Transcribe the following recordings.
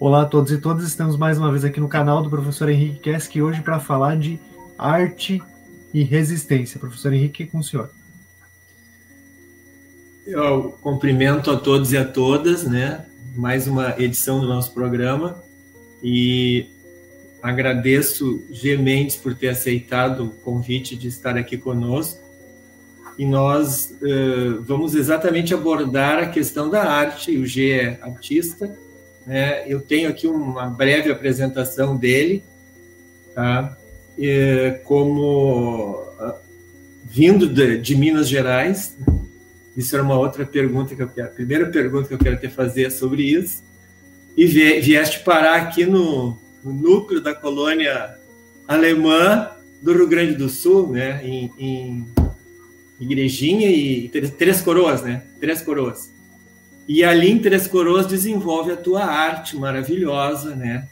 Olá a todos e todas, estamos mais uma vez aqui no canal do professor Henrique Kesk, hoje para falar de arte e resistência. Professor Henrique, com o senhor. Eu cumprimento a todos e a todas, né? Mais uma edição do nosso programa e agradeço G. Mendes por ter aceitado o convite de estar aqui conosco. E nós uh, vamos exatamente abordar a questão da arte. O G é artista, né? Eu tenho aqui uma breve apresentação dele, tá? Como uh, vindo de, de, Minas Gerais. Isso era uma outra pergunta que eu quero. A primeira pergunta que eu quero te fazer é sobre isso. E vieste parar aqui no, no núcleo da colônia alemã do Rio Grande do Sul, né? Em, em Igrejinha e Três Coroas, né? Três Coroas. E ali em Três Coroas desenvolve a tua arte maravilhosa, né?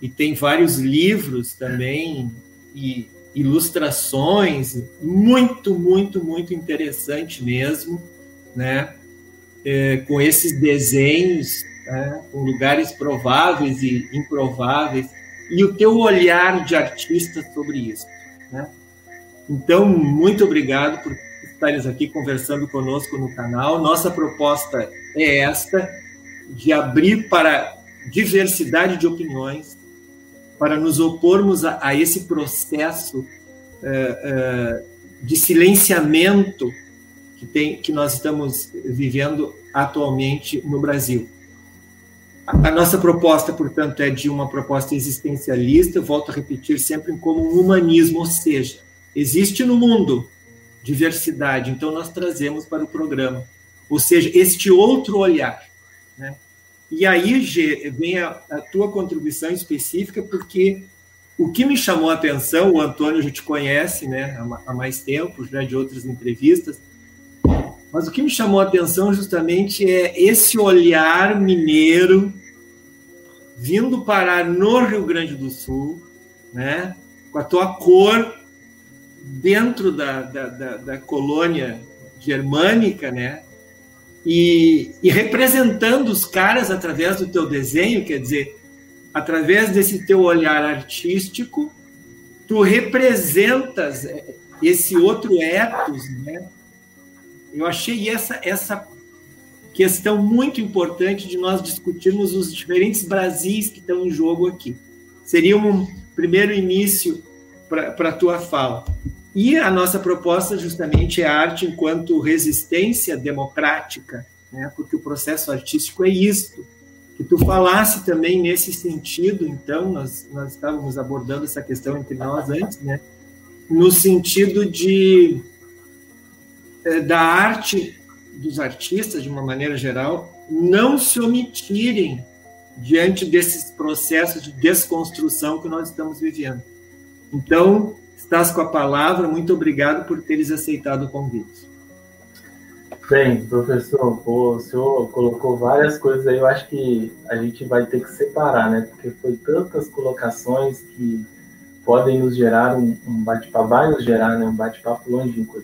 E tem vários livros também e ilustrações, muito, muito, muito interessante mesmo, né? É, com esses desenhos, né? com lugares prováveis e improváveis, e o teu olhar de artista sobre isso, né? Então, muito obrigado por estares aqui conversando conosco no canal. Nossa proposta é esta, de abrir para diversidade de opiniões, para nos opormos a, a esse processo é, é, de silenciamento que, tem, que nós estamos vivendo atualmente no Brasil. A, a nossa proposta, portanto, é de uma proposta existencialista, eu volto a repetir sempre como um humanismo, ou seja, existe no mundo diversidade. Então, nós trazemos para o programa. Ou seja, este outro olhar. Né? E aí, G, vem a, a, tua contribuição específica, porque o que me chamou a atenção, o Antônio já te conhece né, há, há mais tempo, já de outras entrevistas, mas o que me chamou a atenção justamente é esse olhar mineiro vindo parar no Rio Grande do Sul, né, com a tua cor dentro da, da, da, da colônia germânica, né? E, e, representando os caras através do teu desenho, quer dizer, através desse teu olhar artístico, tu representas esse outro ethos, né? Eu achei essa essa questão muito importante de nós discutirmos os diferentes Brasis que estão em jogo aqui. Seria um primeiro início para a tua fala. E a nossa proposta justamente é a arte enquanto resistência democrática, né? porque o processo artístico é isto. Que tu falasse também nesse sentido, então, nós, nós estávamos abordando essa questão entre nós antes, né? no sentido de é, da arte dos artistas, de uma maneira geral, não se omitirem diante desses processos de desconstrução que nós estamos vivendo. Então, estás com a palavra, muito obrigado por teres aceitado o convite. Bem, professor, o senhor colocou várias coisas aí, eu acho que a gente vai ter que separar, né? Porque foi tantas colocações que podem nos gerar um, um bate-papo, vai nos gerar né, um bate-papo longínquo.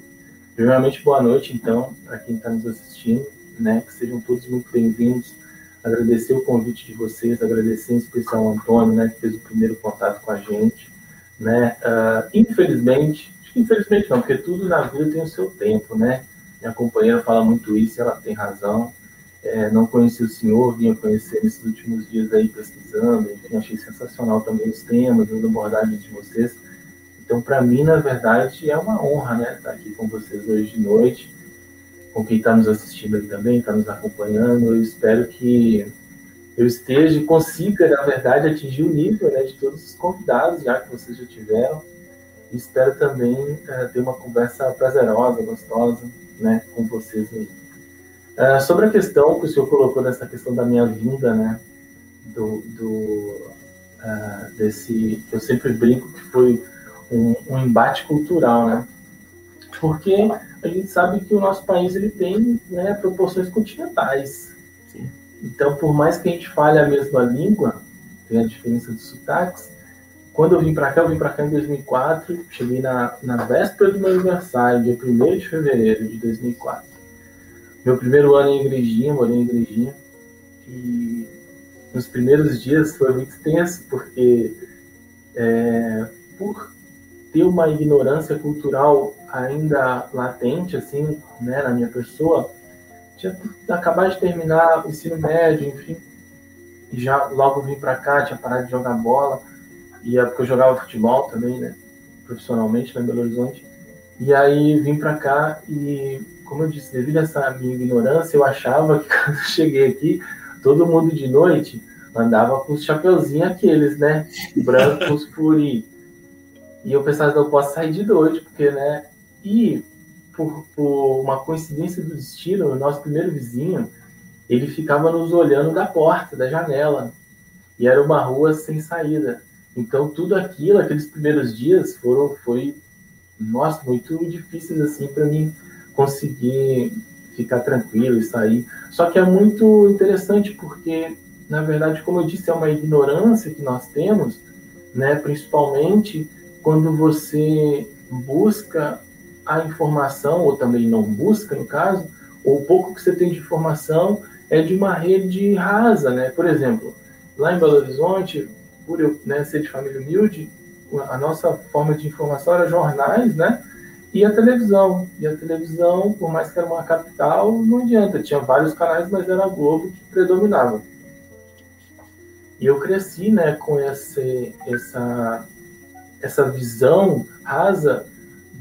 Primeiramente, boa noite, então, para quem está nos assistindo, né? Que sejam todos muito bem-vindos. Agradecer o convite de vocês, agradecer em especial ao Antônio, né? Que fez o primeiro contato com a gente né? Uh, infelizmente, infelizmente não, porque tudo na vida tem o seu tempo, né? Minha companheira fala muito isso, ela tem razão. É, não conheci o senhor, vinha conhecer nesses últimos dias aí pesquisando, enfim, achei sensacional também os temas, as abordagens de vocês. Então, para mim, na verdade, é uma honra, né, estar aqui com vocês hoje de noite, com quem está nos assistindo aí também, está nos acompanhando. Eu espero que eu esteja e consiga, na verdade, atingir o nível né, de todos os convidados, já que vocês já tiveram. E espero também uh, ter uma conversa prazerosa, gostosa, né, com vocês aí. Uh, sobre a questão que o senhor colocou dessa questão da minha vinda, né, do, do uh, desse, eu sempre brinco que foi um, um, embate cultural, né, porque a gente sabe que o nosso país ele tem né, proporções continentais, então, por mais que a gente fale a mesma língua, tem a diferença de sotaques. Quando eu vim para cá, eu vim para cá em 2004, cheguei na, na véspera do meu aniversário, dia 1 de fevereiro de 2004. Meu primeiro ano em igrejinha, morei em igrejinha. E nos primeiros dias foi muito tenso, porque é, por ter uma ignorância cultural ainda latente, assim, né, na minha pessoa, tinha acabado de terminar o ensino médio, enfim, e já logo vim para cá, tinha parado de jogar bola, e é porque eu jogava futebol também, né, profissionalmente lá em Belo Horizonte, e aí vim para cá e, como eu disse, devido a essa minha ignorância, eu achava que quando eu cheguei aqui, todo mundo de noite andava com os chapeuzinhos aqueles, né, brancos furi. E eu pensava, não posso sair de noite, porque, né, e por, por uma coincidência do destino, o nosso primeiro vizinho, ele ficava nos olhando da porta, da janela. E era uma rua sem saída. Então, tudo aquilo, aqueles primeiros dias, foram, foi, nossa, muito difíceis, assim, para mim conseguir ficar tranquilo e sair. Só que é muito interessante porque, na verdade, como eu disse, é uma ignorância que nós temos, né? Principalmente quando você busca a informação, ou também não busca, no caso, ou o pouco que você tem de informação é de uma rede rasa, né? Por exemplo, lá em Belo Horizonte, por eu né, ser de família humilde, a nossa forma de informação era jornais, né? E a televisão. E a televisão, por mais que era uma capital, não adianta. Tinha vários canais, mas era a Globo que predominava. E eu cresci, né, com esse, essa, essa visão rasa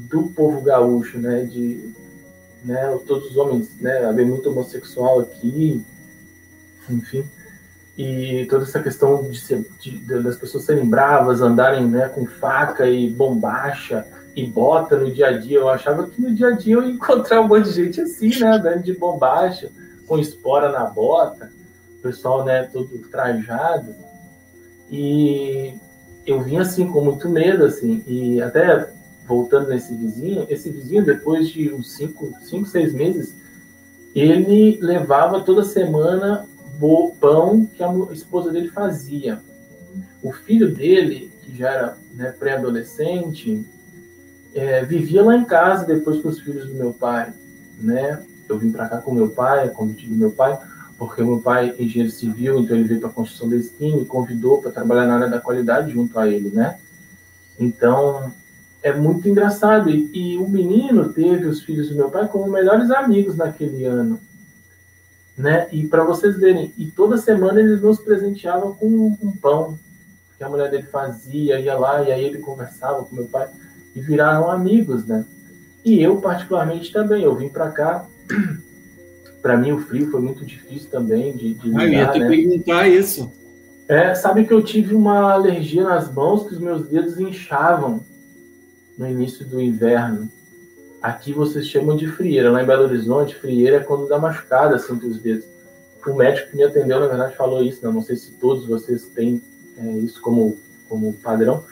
do povo gaúcho, né, de né, todos os homens, né, haver muito homossexual aqui, enfim, e toda essa questão de, ser, de, das pessoas serem bravas, andarem né, com faca e bombacha e bota no dia a dia. Eu achava que no dia a dia eu ia encontrar um monte de gente assim, né, andando de bombacha, com espora na bota, o pessoal né, todo trajado. E eu vim assim com muito medo, assim, e até voltando nesse vizinho, esse vizinho, depois de uns cinco, cinco seis meses, ele levava toda semana pão que a esposa dele fazia. O filho dele, que já era né, pré-adolescente, é, vivia lá em casa depois com os filhos do meu pai, né? Eu vim para cá com meu pai, a convite do meu pai, porque meu pai é engenheiro civil, então ele veio para a construção da esquina e convidou para trabalhar na área da qualidade junto a ele, né? Então, é muito engraçado. E, e, o menino teve os filhos do meu pai como melhores amigos naquele ano. Né? E para vocês verem, e toda semana eles nos presenteavam com um, um, pão que a mulher dele fazia, ia lá, e aí ele conversava com meu pai, e viraram amigos, né? E eu, particularmente, também. Eu vim para cá. para mim, o frio foi muito difícil também de, de lidar, ah, eu ia te né? perguntar isso. É, sabe que eu tive uma alergia nas mãos que os meus dedos inchavam no início do inverno. Aqui vocês chamam de frieira. Lá em Belo Horizonte, frieira é quando dá machucada assim os dedos. O médico que me atendeu, na verdade, falou isso. Né? Não sei se todos vocês têm é, isso como, como padrão.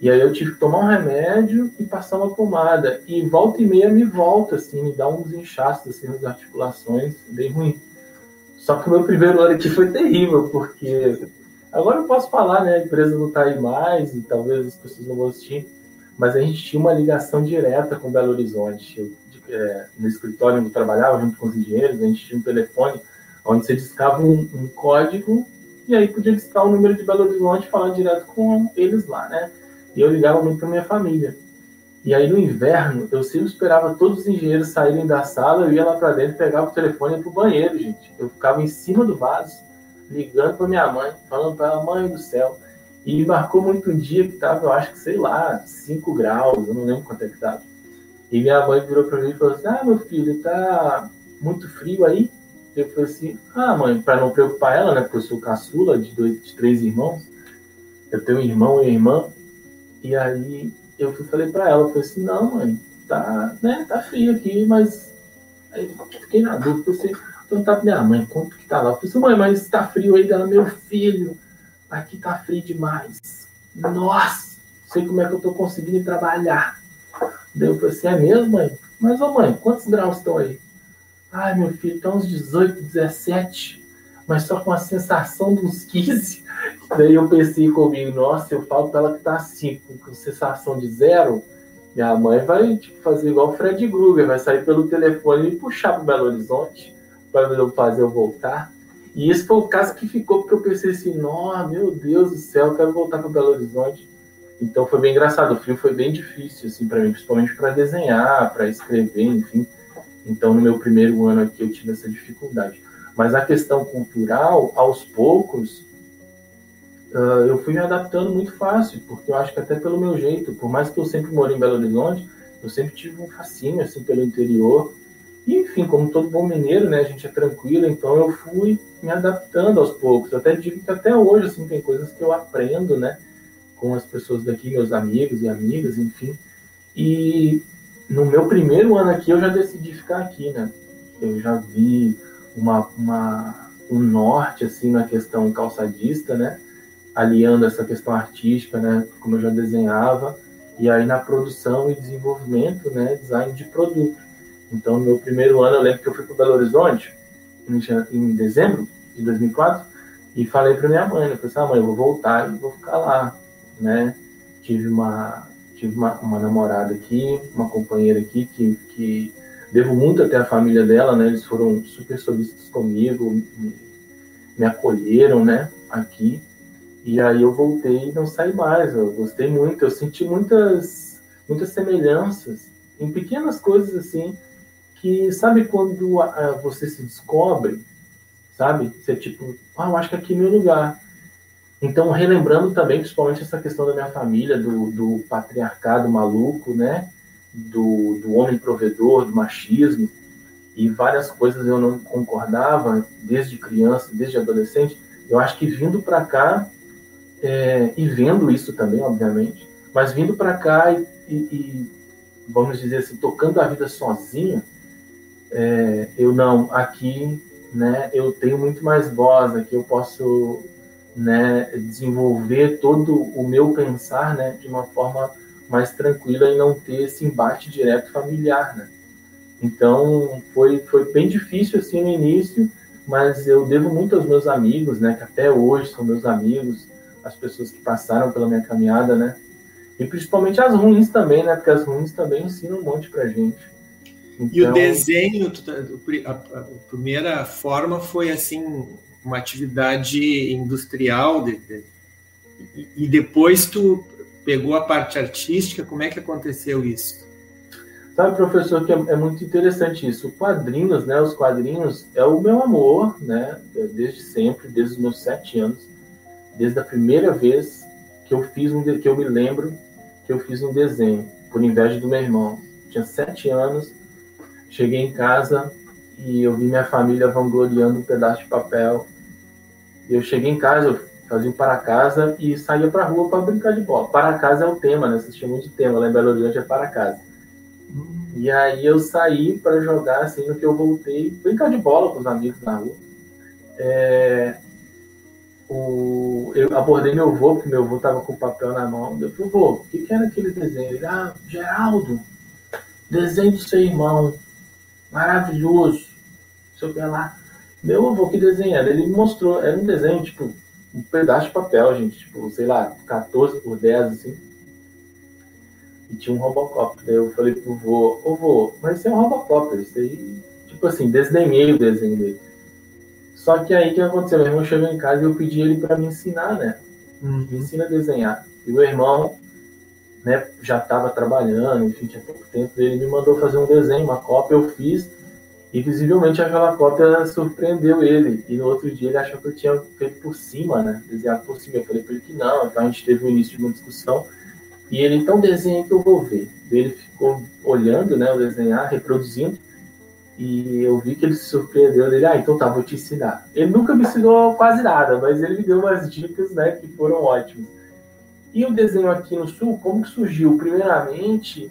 E aí eu tive que tomar um remédio e passar uma pomada. E volta e meia me volta, assim, me dá uns inchaços assim, nas articulações, bem ruim. Só que o meu primeiro ano aqui foi terrível, porque agora eu posso falar, né? A empresa não está aí mais e talvez as pessoas não vão assistir mas a gente tinha uma ligação direta com Belo Horizonte. Eu, é, no escritório onde eu trabalhava, junto com os engenheiros, a gente tinha um telefone onde você discava um, um código e aí podia discar o número de Belo Horizonte e falar direto com eles lá, né? E eu ligava muito para minha família. E aí no inverno, eu sempre esperava todos os engenheiros saírem da sala, eu ia lá para dentro, pegava o telefone e ia banheiro, gente. Eu ficava em cima do vaso, ligando para minha mãe, falando para ela, mãe do céu, e marcou muito um dia que estava, eu acho que, sei lá, 5 graus, eu não lembro quanto é que estava. E minha mãe virou para mim e falou assim: Ah, meu filho, tá muito frio aí? Eu falei assim: Ah, mãe, para não preocupar ela, né? Porque eu sou caçula de, dois, de três irmãos. Eu tenho um irmão e irmã. E aí eu falei para ela: eu falei assim, Não, mãe, tá, né, tá frio aqui, mas. Aí fiquei na dúvida. Eu falei assim: Perguntar pra minha mãe quanto que tá lá. Eu falei assim: Mãe, mas tá frio aí dela, meu filho aqui tá frio demais. Nossa, sei como é que eu tô conseguindo trabalhar. Daí eu falei assim, é mesmo, mãe? Mas, ô mãe, quantos graus estão aí? Ai, meu filho, estão uns 18, 17, mas só com a sensação uns 15. Daí eu pensei comigo, nossa, eu falo pra ela que tá assim, com sensação de zero, minha mãe vai tipo, fazer igual o Fred Krueger, vai sair pelo telefone e puxar pro Belo Horizonte para fazer eu voltar. E esse foi o caso que ficou, porque eu pensei assim, nossa, meu Deus do céu, eu quero voltar para Belo Horizonte. Então foi bem engraçado, o frio foi bem difícil, assim, para mim, principalmente para desenhar, para escrever, enfim. Então, no meu primeiro ano aqui, eu tive essa dificuldade. Mas a questão cultural, aos poucos, uh, eu fui me adaptando muito fácil, porque eu acho que até pelo meu jeito, por mais que eu sempre morei em Belo Horizonte, eu sempre tive um fascínio, assim, pelo interior. E, enfim, como todo bom mineiro, né, a gente é tranquilo, então eu fui me adaptando aos poucos. Eu até digo que até hoje, assim, tem coisas que eu aprendo, né, com as pessoas daqui, meus amigos e amigas, enfim. E no meu primeiro ano aqui, eu já decidi ficar aqui, né? Eu já vi uma, uma, um norte, assim, na questão calçadista, né? Aliando essa questão artística, né? Como eu já desenhava. E aí na produção e desenvolvimento, né? Design de produto. Então, no meu primeiro ano, eu lembro que eu fui para Belo Horizonte, em, em dezembro de 2004, e falei para minha mãe, né? Falei assim, ah, mãe, eu vou voltar e vou ficar lá né? Tive uma, tive uma, uma namorada aqui, uma companheira aqui que, que devo muito até a família dela, né? Eles foram super solícitos comigo, me, me acolheram, né? Aqui. E aí eu voltei e não saí mais. Eu gostei muito, eu senti muitas, muitas semelhanças em pequenas coisas assim que sabe quando uh, você se descobre, sabe? Você é tipo, ah, eu acho que aqui é meu lugar. Então, relembrando também, principalmente essa questão da minha família, do, do patriarcado maluco, né? Do, do homem provedor, do machismo, e várias coisas eu não concordava desde criança, desde adolescente. Eu acho que vindo para cá, é, e vendo isso também, obviamente, mas vindo para cá e, e, e, vamos dizer assim, tocando a vida sozinho, é, eu não, aqui, né, eu tenho muito mais voz, aqui eu posso né, desenvolver todo o meu pensar né, de uma forma mais tranquila e não ter esse embate direto familiar. Né? Então, foi, foi bem difícil assim no início, mas eu devo muito aos meus amigos, né, que até hoje são meus amigos, as pessoas que passaram pela minha caminhada, né? E principalmente as ruins também, né? Porque as ruins também ensinam um monte pra gente. Então... E o então desenho, tá, a, primeira forma foi assim, uma atividade industrial de, de, e depois tu pegou a parte artística, como é que aconteceu isso? Sabe, professor, que é, é muito interessante isso. Quadrinhos, né? Os quadrinhos é o meu amor, né? Desde sempre, desde os meus sete anos, desde a primeira vez que eu fiz um, que eu me lembro que eu fiz um desenho por inveja do meu irmão. Tinha sete anos, cheguei em casa e eu vi minha família vangloriando um pedaço de papel eu cheguei em casa, eu fazia um para casa e saía para rua para brincar de bola. Para casa é o tema, né? Vocês chamam de tema, lá em Belo Horizonte é para casa. E aí eu saí para jogar, assim, no que eu voltei, brincar de bola com os amigos na rua. É, o, eu abordei meu avô, porque meu avô estava com o papel na mão. Eu falei, vô, o que, que era aquele desenho? Ele, ah, Geraldo, desenho do seu irmão, maravilhoso. Sei o que lá. Meu avô que desenhava, ele me mostrou, era um desenho, tipo, um pedaço de papel, gente, tipo, sei lá, 14 por 10, assim. E tinha um Robocop. Daí eu falei pro vô, ô vô, mas isso é um Robocop, isso aí, tipo assim, desdenhei o desenho dele. Só que aí o que aconteceu? Meu irmão chegou em casa e eu pedi ele para me ensinar, né? Uhum. Me ensina a desenhar. E o irmão, né, já estava trabalhando, enfim, tinha pouco tempo, ele me mandou fazer um desenho, uma cópia, eu fiz. E visivelmente aquela cópia surpreendeu ele. E no outro dia ele achou que eu tinha feito por cima, né? Desenhado por cima. Eu falei para ele que não. Então a gente teve o início de uma discussão. E ele, então desenha que eu vou ver. Ele ficou olhando, né? O desenhar, reproduzindo. E eu vi que ele se surpreendeu. Ele, ah, então tá, vou te ensinar. Ele nunca me ensinou quase nada, mas ele me deu umas dicas, né? Que foram ótimas. E o desenho aqui no Sul, como que surgiu? Primeiramente,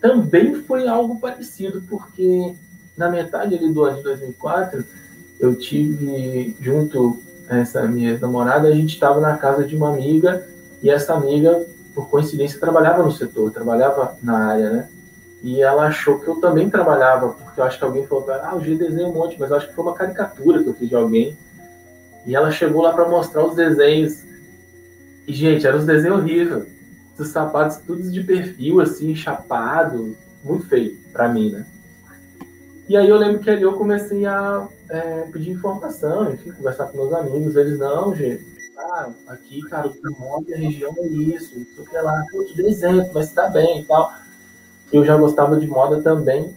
também foi algo parecido, porque na metade ali do ano de 2004, eu tive, junto a essa minha namorada, a gente estava na casa de uma amiga e essa amiga, por coincidência, trabalhava no setor, trabalhava na área, né? E ela achou que eu também trabalhava, porque eu acho que alguém falou ah, o G desenha um monte, mas eu acho que foi uma caricatura que eu fiz de alguém. E ela chegou lá para mostrar os desenhos. E, gente, eram os desenhos horríveis. Os sapatos todos de perfil, assim, chapado. Muito feio para mim, né? E aí eu lembro que ali eu comecei a é, pedir informação, enfim, conversar com meus amigos. Eles, não, gente, ah, aqui, cara, o move a região é isso, isso lá, pô, te dei exemplo, mas tá bem e tal. Eu já gostava de moda também,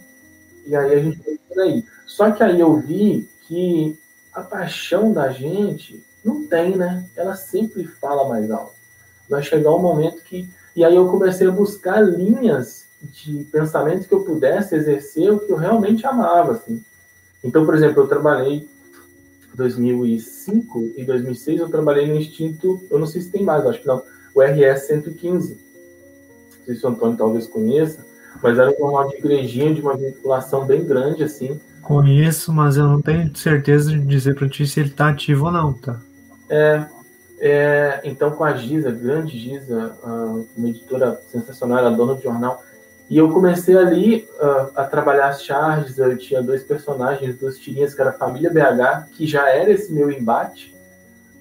e aí a gente foi por aí. Só que aí eu vi que a paixão da gente não tem, né? Ela sempre fala mais alto. Vai chegar um momento que. E aí eu comecei a buscar linhas de pensamento que eu pudesse exercer o que eu realmente amava, assim. Então, por exemplo, eu trabalhei 2005 e 2006 eu trabalhei no Instinto, eu não sei se tem mais, acho que não, o RS 115. Não sei se o Antônio talvez conheça, mas era um jornal de igrejinha de uma vinculação bem grande, assim. Conheço, mas eu não tenho certeza de dizer para ti se ele está ativo ou não, tá? É, é, então com a Giza, grande Giza, uma editora sensacional, era dona do jornal, e eu comecei ali uh, a trabalhar as charges. Eu tinha dois personagens, duas tirinhas, que era a Família BH, que já era esse meu embate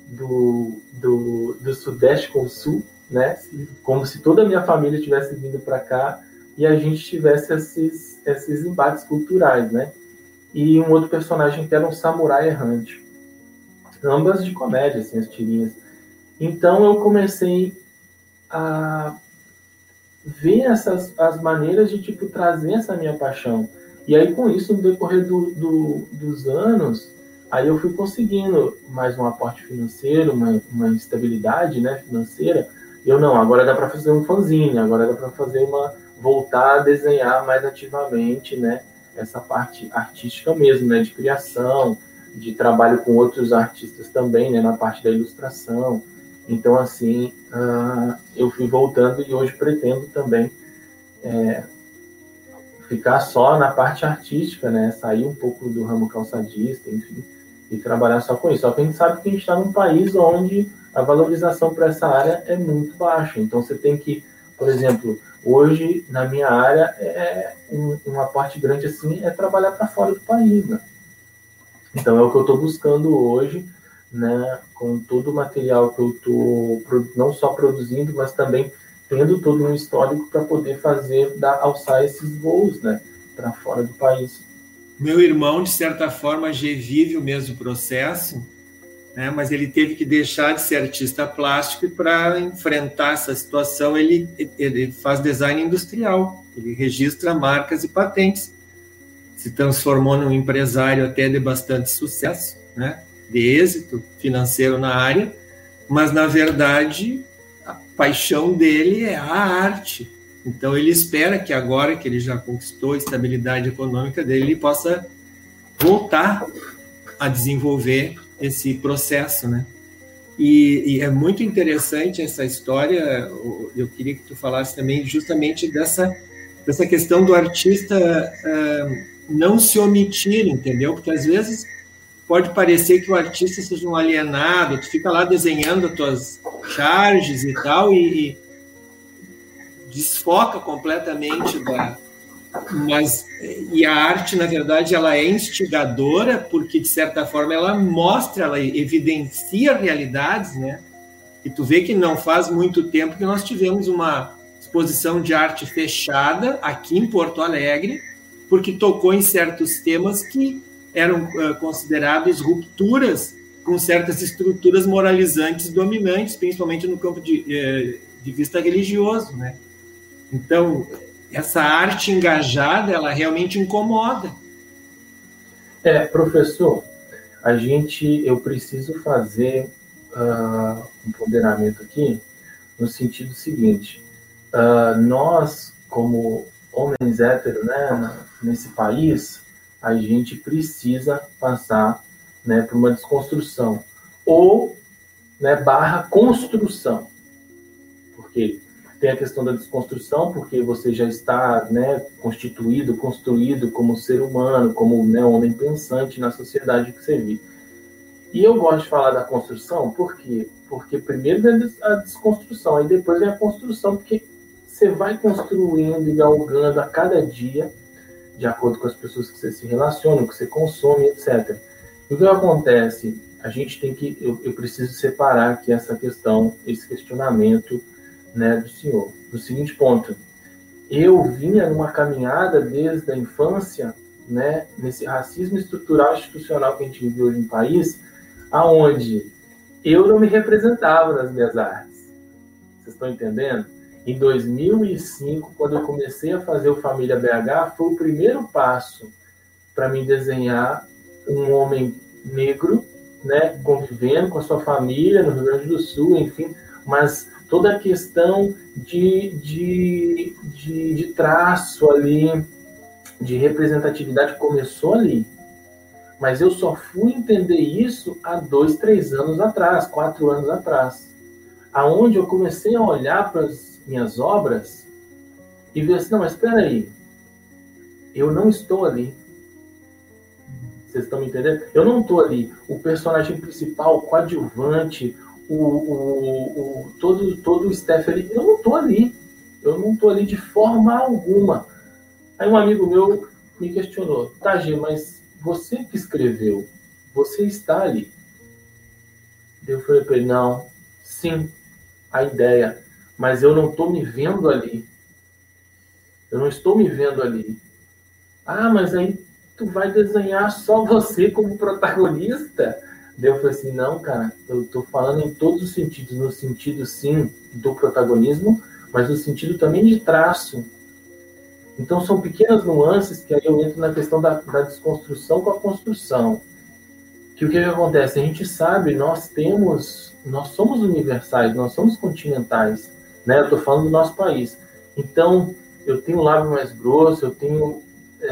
do, do, do Sudeste com o Sul, né? Como se toda a minha família tivesse vindo para cá e a gente tivesse esses, esses embates culturais, né? E um outro personagem que era um samurai errante. Ambas de comédia, assim, as tirinhas. Então eu comecei a ver essas as maneiras de tipo trazer essa minha paixão. E aí com isso no decorrer do, do, dos anos, aí eu fui conseguindo mais um aporte financeiro, uma, uma estabilidade, né, financeira. Eu não, agora dá para fazer um fanzine, agora dá para fazer uma voltar a desenhar mais ativamente, né, essa parte artística mesmo, né, de criação, de trabalho com outros artistas também, né, na parte da ilustração. Então, assim, uh, eu fui voltando e hoje pretendo também é, ficar só na parte artística, né? Sair um pouco do ramo calçadista, enfim, e trabalhar só com isso. Só que a gente sabe que a gente está num país onde a valorização para essa área é muito baixa. Então, você tem que, por exemplo, hoje, na minha área, é um, uma parte grande, assim, é trabalhar para fora do país, né? Então, é o que eu estou buscando hoje, né, com todo o material que eu estou não só produzindo, mas também tendo todo um histórico para poder fazer, da, alçar esses voos né, para fora do país. Meu irmão, de certa forma, já vive o mesmo processo, né, mas ele teve que deixar de ser artista plástico e para enfrentar essa situação ele, ele faz design industrial, ele registra marcas e patentes. Se transformou num empresário até de bastante sucesso, né? de êxito financeiro na área, mas na verdade a paixão dele é a arte. Então ele espera que agora que ele já conquistou a estabilidade econômica dele, ele possa voltar a desenvolver esse processo, né? E, e, é muito interessante essa história. Eu queria que tu falasse também justamente dessa dessa questão do artista uh, não se omitir, entendeu? Porque às vezes pode parecer que o artista seja um alienado, tu fica lá desenhando as tuas charges e tal, e, e desfoca completamente da. Mas, e a arte, na verdade, ela é instigadora, porque, de certa forma, ela mostra, ela evidencia realidades, né? E tu vê que não faz muito tempo que nós tivemos uma exposição de arte fechada aqui em Porto Alegre, porque tocou em certos temas que eram uh, considerados rupturas com certas estruturas moralizantes dominantes, principalmente no campo de, uh, de vista religioso, né? Então, essa arte engajada, ela realmente incomoda. É, professor, a gente, eu preciso fazer uh, um ponderamento aqui no sentido seguinte: uh, nós, como homens héteros, né, nesse país, a gente precisa passar né, por uma desconstrução ou né, barra construção. Porque tem a questão da desconstrução, porque você já está né, constituído, construído como ser humano, como né, homem pensante na sociedade que você vive. E eu gosto de falar da construção, por quê? Porque primeiro vem a desconstrução, aí depois vem a construção, porque você vai construindo e galgando a cada dia de acordo com as pessoas que você se relaciona, que você consome, etc. E o que acontece? A gente tem que, eu, eu preciso separar aqui essa questão, esse questionamento né, do senhor. Do seguinte ponto, eu vinha numa caminhada desde a infância, né, nesse racismo estrutural institucional que a gente vive hoje no país, aonde eu não me representava nas minhas artes. Vocês estão entendendo? Em 2005, quando eu comecei a fazer o Família BH, foi o primeiro passo para mim desenhar um homem negro, né, convivendo com a sua família no Rio Grande do Sul, enfim, mas toda a questão de, de, de, de traço ali, de representatividade começou ali. Mas eu só fui entender isso há dois, três anos atrás, quatro anos atrás. Aonde eu comecei a olhar para as minhas obras e ver assim, não, mas espera aí, eu não estou ali. Vocês estão me entendendo? Eu não estou ali. O personagem principal, o coadjuvante, o, o, o, todo, todo o staff ali, eu não estou ali. Eu não estou ali de forma alguma. Aí um amigo meu me questionou, tá, G, mas você que escreveu, você está ali. Eu falei para ele, não, sim, a ideia, mas eu não estou me vendo ali. Eu não estou me vendo ali. Ah, mas aí tu vai desenhar só você como protagonista? Daí eu falei assim, não, cara, eu estou falando em todos os sentidos, no sentido sim do protagonismo, mas no sentido também de traço. Então são pequenas nuances que aí eu entro na questão da, da desconstrução com a construção. Que o que, acontece? A gente sabe, nós temos, nós somos universais, nós somos continentais, né? Eu estou falando do nosso país. Então eu tenho o lábio mais grosso, eu tenho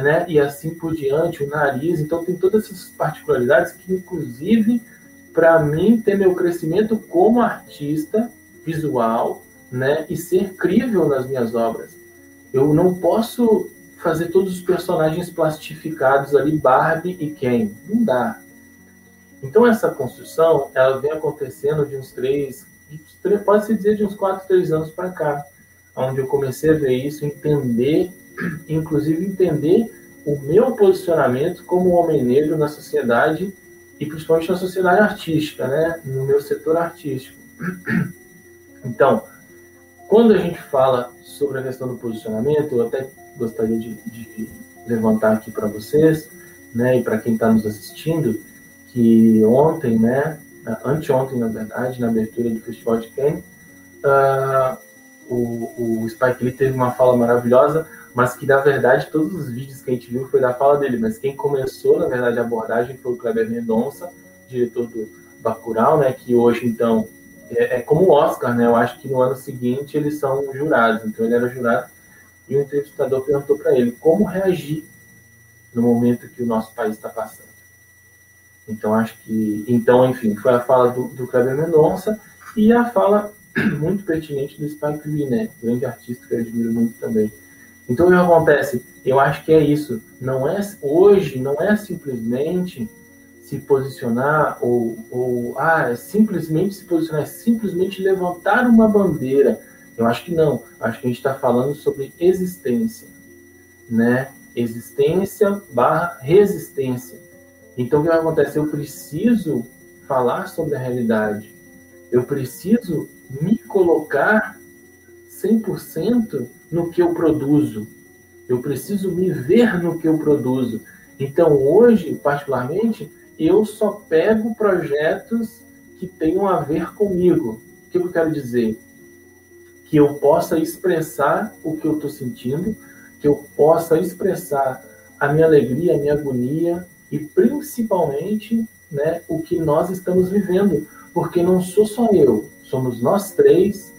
né? E assim por diante, o nariz. Então tem todas essas particularidades que, inclusive, para mim ter meu crescimento como artista visual, né? E ser crível nas minhas obras. Eu não posso fazer todos os personagens plastificados ali, Barbie e Ken. Não dá. Então essa construção, ela vem acontecendo de uns três, pode-se dizer de uns quatro, três anos para cá, onde eu comecei a ver isso, entender inclusive entender o meu posicionamento como homem negro na sociedade e principalmente na sociedade artística, né? no meu setor artístico. Então, quando a gente fala sobre a questão do posicionamento, eu até gostaria de, de levantar aqui para vocês, né, e para quem está nos assistindo, que ontem, né, anteontem, na verdade, na abertura do Festival de Cannes, uh, o, o Spike Lee teve uma fala maravilhosa mas que na verdade todos os vídeos que a gente viu foi da fala dele, mas quem começou na verdade a abordagem foi o Kleber Mendonça, diretor do Bacurau, né, que hoje então é, é como o Oscar, né, eu acho que no ano seguinte eles são jurados, então ele era jurado e o entrevistador perguntou para ele como reagir no momento que o nosso país está passando. Então acho que, então enfim, foi a fala do, do Kleber Mendonça e a fala muito pertinente do Spike Lee, né, grande artista que eu admiro muito também então, o que acontece? Eu acho que é isso. Não é hoje, não é simplesmente se posicionar ou, ou ah, é simplesmente se posicionar, é simplesmente levantar uma bandeira. Eu acho que não. Acho que a gente está falando sobre existência, né? Existência barra resistência. Então, o que acontece? Eu preciso falar sobre a realidade. Eu preciso me colocar 100% no que eu produzo. Eu preciso me ver no que eu produzo. Então, hoje, particularmente, eu só pego projetos que tenham a ver comigo. O que eu quero dizer? Que eu possa expressar o que eu estou sentindo, que eu possa expressar a minha alegria, a minha agonia e principalmente né, o que nós estamos vivendo. Porque não sou só eu, somos nós três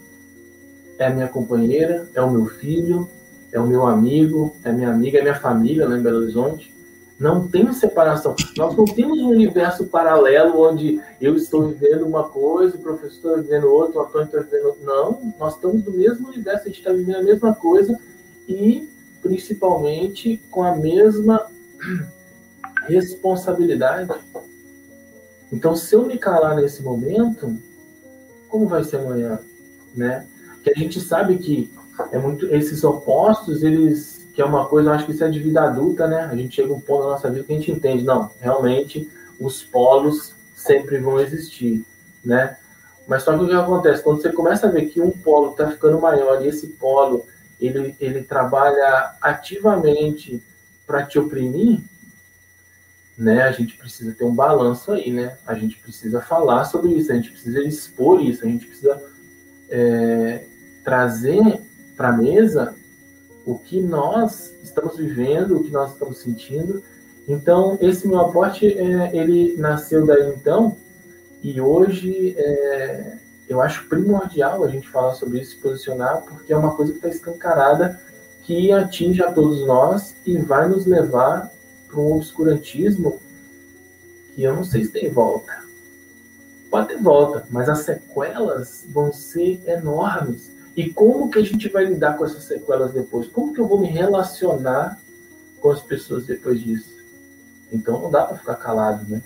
é a minha companheira, é o meu filho, é o meu amigo, é minha amiga, é minha família lá em Belo Horizonte. Não tem separação. Nós não temos um universo paralelo onde eu estou vivendo uma coisa, o professor está vivendo outra, o Antônio está vivendo outra. Não, nós estamos no mesmo universo, a gente está vivendo a mesma coisa e, principalmente, com a mesma responsabilidade. Então, se eu me calar nesse momento, como vai ser amanhã? Né? que a gente sabe que é muito esses opostos, eles que é uma coisa, eu acho que isso é de vida adulta, né? A gente chega um ponto na nossa vida que a gente entende, não, realmente os polos sempre vão existir, né? Mas só que o que acontece quando você começa a ver que um polo está ficando maior e esse polo ele, ele trabalha ativamente para te oprimir, né, a gente precisa ter um balanço aí, né? A gente precisa falar sobre isso, a gente precisa expor isso, a gente precisa é, trazer para a mesa o que nós estamos vivendo, o que nós estamos sentindo. Então, esse meu aporte, é, ele nasceu daí então, e hoje é, eu acho primordial a gente falar sobre isso, se posicionar, porque é uma coisa que está escancarada, que atinge a todos nós e vai nos levar para um obscurantismo que eu não sei se tem volta. Pode ter volta, mas as sequelas vão ser enormes. E como que a gente vai lidar com essas sequelas depois? Como que eu vou me relacionar com as pessoas depois disso? Então não dá para ficar calado, né?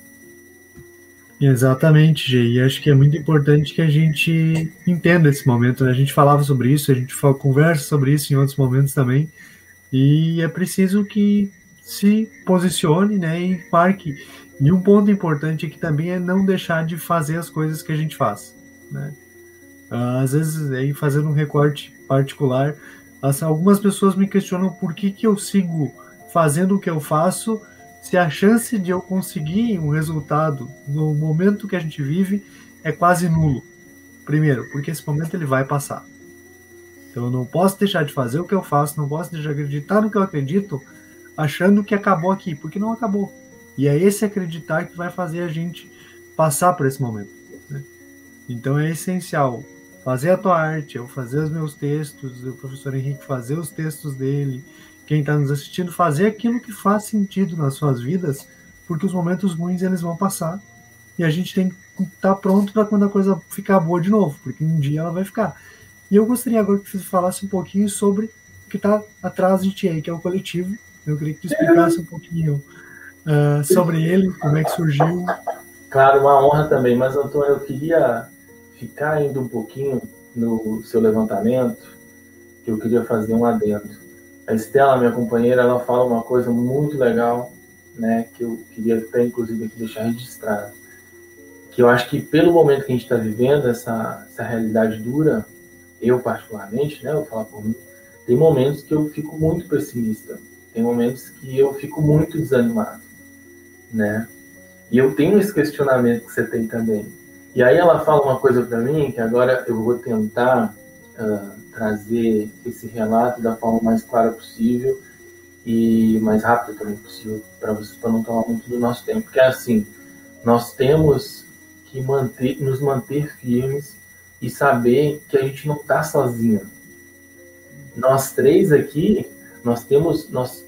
Exatamente, Gê. E acho que é muito importante que a gente entenda esse momento. Né? A gente falava sobre isso, a gente conversa sobre isso em outros momentos também. E é preciso que se posicione né, e marque. E um ponto importante aqui também é não deixar de fazer as coisas que a gente faz. Né? Às vezes, aí fazendo um recorte particular, algumas pessoas me questionam por que, que eu sigo fazendo o que eu faço se a chance de eu conseguir um resultado no momento que a gente vive é quase nulo. Primeiro, porque esse momento ele vai passar. Então eu não posso deixar de fazer o que eu faço, não posso deixar de acreditar no que eu acredito, achando que acabou aqui, porque não acabou. E é esse acreditar que vai fazer a gente passar por esse momento. Né? Então é essencial fazer a tua arte, eu fazer os meus textos, o professor Henrique fazer os textos dele, quem está nos assistindo, fazer aquilo que faz sentido nas suas vidas, porque os momentos ruins eles vão passar e a gente tem que estar tá pronto para quando a coisa ficar boa de novo, porque um dia ela vai ficar. E eu gostaria agora que você falasse um pouquinho sobre o que está atrás de ti aí, que é o coletivo. Eu queria que tu explicasse um pouquinho uh, sobre ele, como é que surgiu. Claro, uma honra também, mas Antônio, eu queria ficar ainda um pouquinho no seu levantamento, que eu queria fazer um adendo. A Estela, minha companheira, ela fala uma coisa muito legal, né, que eu queria até inclusive aqui deixar registrado, que eu acho que pelo momento que a gente está vivendo, essa, essa realidade dura, eu particularmente, né, vou falar por mim, tem momentos que eu fico muito pessimista, tem momentos que eu fico muito desanimado, né, e eu tenho esse questionamento que você tem também. E aí ela fala uma coisa para mim que agora eu vou tentar uh, trazer esse relato da forma mais clara possível e mais rápida também possível para vocês, para não tomar muito do nosso tempo. Porque é assim, nós temos que manter, nos manter firmes e saber que a gente não está sozinho. Nós três aqui, nós temos, nós,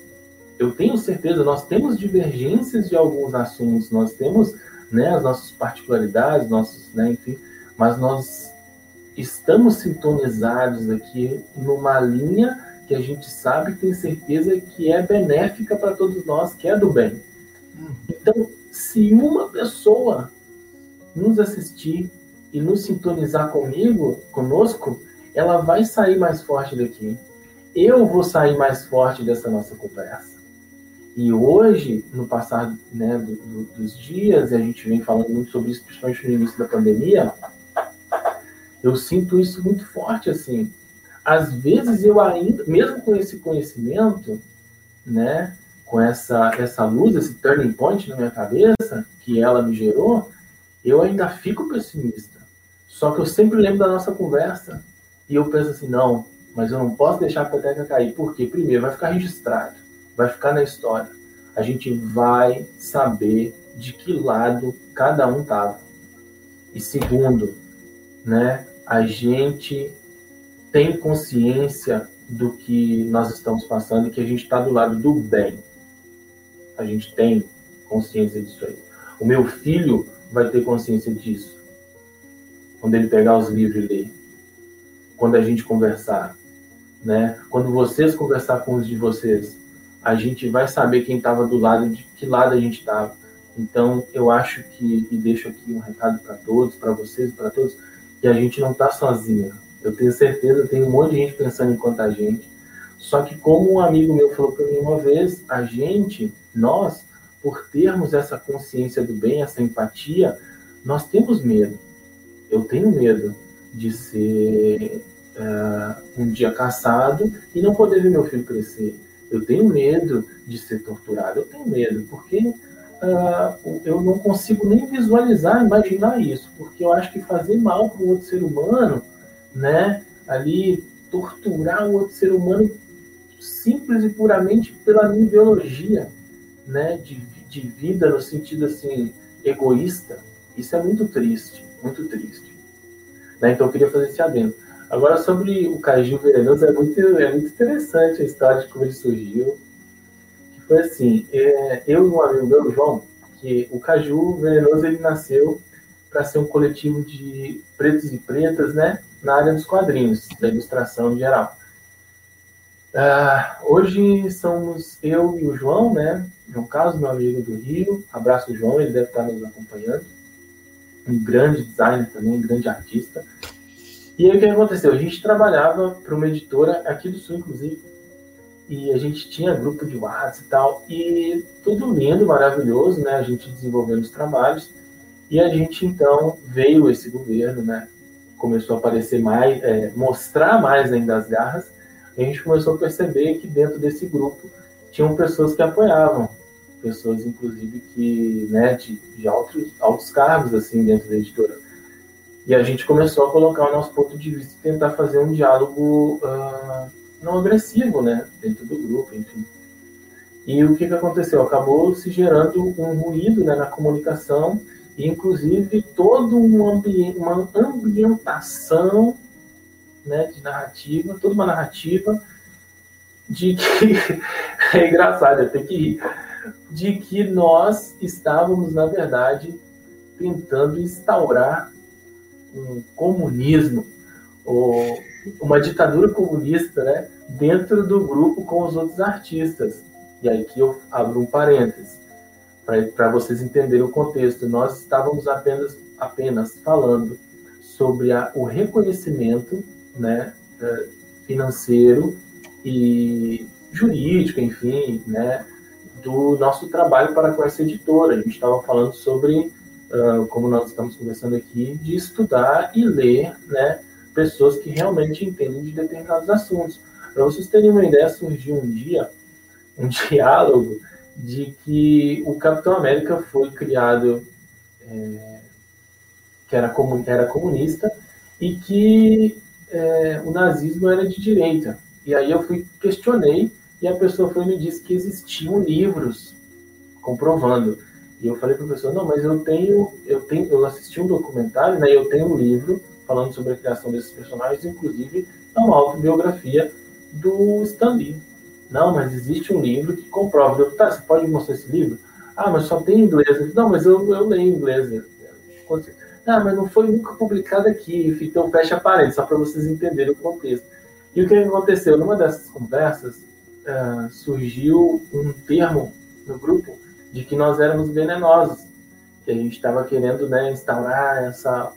eu tenho certeza, nós temos divergências de alguns assuntos, nós temos né, as nossas particularidades, nossos, né, enfim, mas nós estamos sintonizados aqui numa linha que a gente sabe e tem certeza que é benéfica para todos nós, que é do bem. Então, se uma pessoa nos assistir e nos sintonizar comigo, conosco, ela vai sair mais forte daqui. Eu vou sair mais forte dessa nossa conversa. E hoje, no passar né, do, do, dos dias, e a gente vem falando muito sobre isso, principalmente no início da pandemia, eu sinto isso muito forte, assim. Às vezes eu ainda, mesmo com esse conhecimento, né, com essa, essa luz, esse turning point na minha cabeça, que ela me gerou, eu ainda fico pessimista. Só que eu sempre lembro da nossa conversa e eu penso assim, não, mas eu não posso deixar a peteca cair. Por quê? Primeiro, vai ficar registrado, vai ficar na história. A gente vai saber de que lado cada um estava. E segundo, né, a gente tem consciência do que nós estamos passando e que a gente está do lado do bem. A gente tem consciência disso aí. O meu filho vai ter consciência disso quando ele pegar os livros e ler. Quando a gente conversar, né? Quando vocês conversar com os de vocês, a gente vai saber quem estava do lado de que lado a gente estava. Então, eu acho que e deixo aqui um recado para todos, para vocês, para todos que a gente não está sozinho. Eu tenho certeza, tem um monte de gente pensando enquanto a gente. Só que, como um amigo meu falou para mim uma vez, a gente, nós, por termos essa consciência do bem, essa empatia, nós temos medo. Eu tenho medo de ser uh, um dia caçado e não poder ver meu filho crescer. Eu tenho medo de ser torturado, eu tenho medo, porque uh, eu não consigo nem visualizar, imaginar isso, porque eu acho que fazer mal para o outro ser humano, né, ali torturar o outro ser humano simples e puramente pela minha ideologia, né, de, de vida no sentido assim egoísta, isso é muito triste, muito triste. Né? Então eu queria fazer esse adendo. Agora sobre o caju venenoso é muito, é muito interessante a história de como ele surgiu. Foi assim, é, eu e um amigo meu, João, que o caju venenoso ele nasceu para ser um coletivo de pretos e pretas, né, na área dos quadrinhos, da ilustração em geral. Uh, hoje somos eu e o João, né? João Carlos, meu amigo do Rio. Abraço, João, ele deve estar nos acompanhando. Um grande designer também, um grande artista. E aí o que aconteceu? A gente trabalhava para uma editora aqui do Sul, inclusive, e a gente tinha grupo de WhatsApp e tal, e tudo lindo, maravilhoso, né? A gente desenvolvendo os trabalhos, e a gente então veio esse governo, né? Começou a aparecer mais, é, mostrar mais ainda as garras, e a gente começou a perceber que dentro desse grupo tinham pessoas que apoiavam, pessoas inclusive que, né, de, de altos, altos cargos assim dentro da editora. E a gente começou a colocar o nosso ponto de vista e tentar fazer um diálogo uh, não agressivo, né, dentro do grupo, enfim. E o que, que aconteceu? Acabou se gerando um ruído né, na comunicação e, inclusive, toda um ambi uma ambientação né, de narrativa, toda uma narrativa de que é engraçado, eu tenho que rir, de que nós estávamos, na verdade, tentando instaurar um comunismo ou uma ditadura comunista, né, dentro do grupo com os outros artistas. E aí que eu abro um parênteses para vocês entenderem o contexto. Nós estávamos apenas apenas falando sobre a, o reconhecimento, né, eh, financeiro e jurídico, enfim, né, do nosso trabalho para com essa editora. A gente estava falando sobre, uh, como nós estamos conversando aqui, de estudar e ler, né, pessoas que realmente entendem de determinados assuntos. Para vocês terem uma ideia, surgiu um dia um diálogo de que o Capitão América foi criado é, que era, comun, era comunista e que é, o nazismo era de direita. E aí eu fui questionei e a pessoa foi me disse que existiam livros comprovando. E eu falei para a pessoa, não, mas eu tenho, eu tenho, eu assisti um documentário, né? Eu tenho um livro falando sobre a criação desses personagens, inclusive é uma autobiografia do Stan Lee. Não, mas existe um livro que comprova. Eu, tá, você pode mostrar esse livro? Ah, mas só tem em inglês. Não, mas eu, eu leio inglês. Ah, mas não foi nunca publicado aqui. Então fecha a parede, só para vocês entenderem o contexto. E o que aconteceu? Numa dessas conversas, uh, surgiu um termo no grupo de que nós éramos venenosos, que a gente estava querendo né, instaurar essa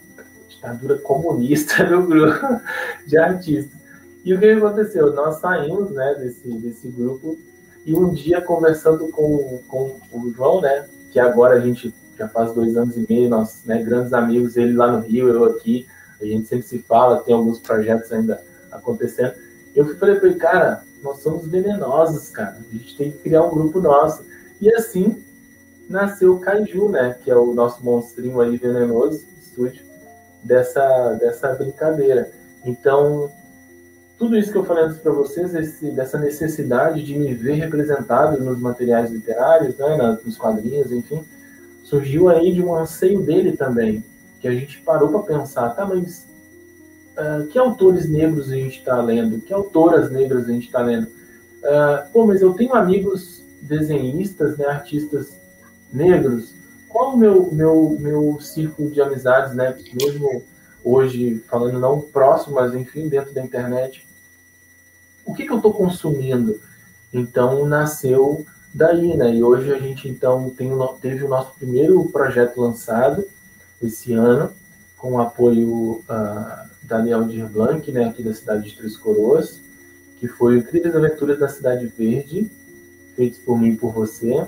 ditadura comunista no grupo de artistas. E o que aconteceu? Nós saímos né, desse, desse grupo e um dia conversando com, com o João, né, que agora a gente já faz dois anos e meio, nós, né, grandes amigos, ele lá no Rio, eu aqui, a gente sempre se fala, tem alguns projetos ainda acontecendo. Eu falei para ele, cara, nós somos venenosos, cara, a gente tem que criar um grupo nosso. E assim nasceu o Kaiju, né, que é o nosso monstrinho aí venenoso, estúdio, dessa, dessa brincadeira. Então, tudo isso que eu falei antes para vocês, esse, dessa necessidade de me ver representado nos materiais literários, né, nos quadrinhos, enfim, surgiu aí de um anseio dele também, que a gente parou para pensar, tá, mas uh, que autores negros a gente está lendo? Que autoras negras a gente está lendo? Uh, pô, mas eu tenho amigos desenhistas, né, artistas negros, qual o meu, meu, meu círculo de amizades, né, mesmo hoje, falando não próximo, mas enfim, dentro da internet, o que, que eu estou consumindo? Então, nasceu daí, né? E hoje a gente, então, tem, teve o nosso primeiro projeto lançado esse ano, com o apoio uh, da Lealdir Blanc, né, aqui da cidade de Três Coroas, que foi o Incríveis Aventuras da Cidade Verde, feito por mim e por você,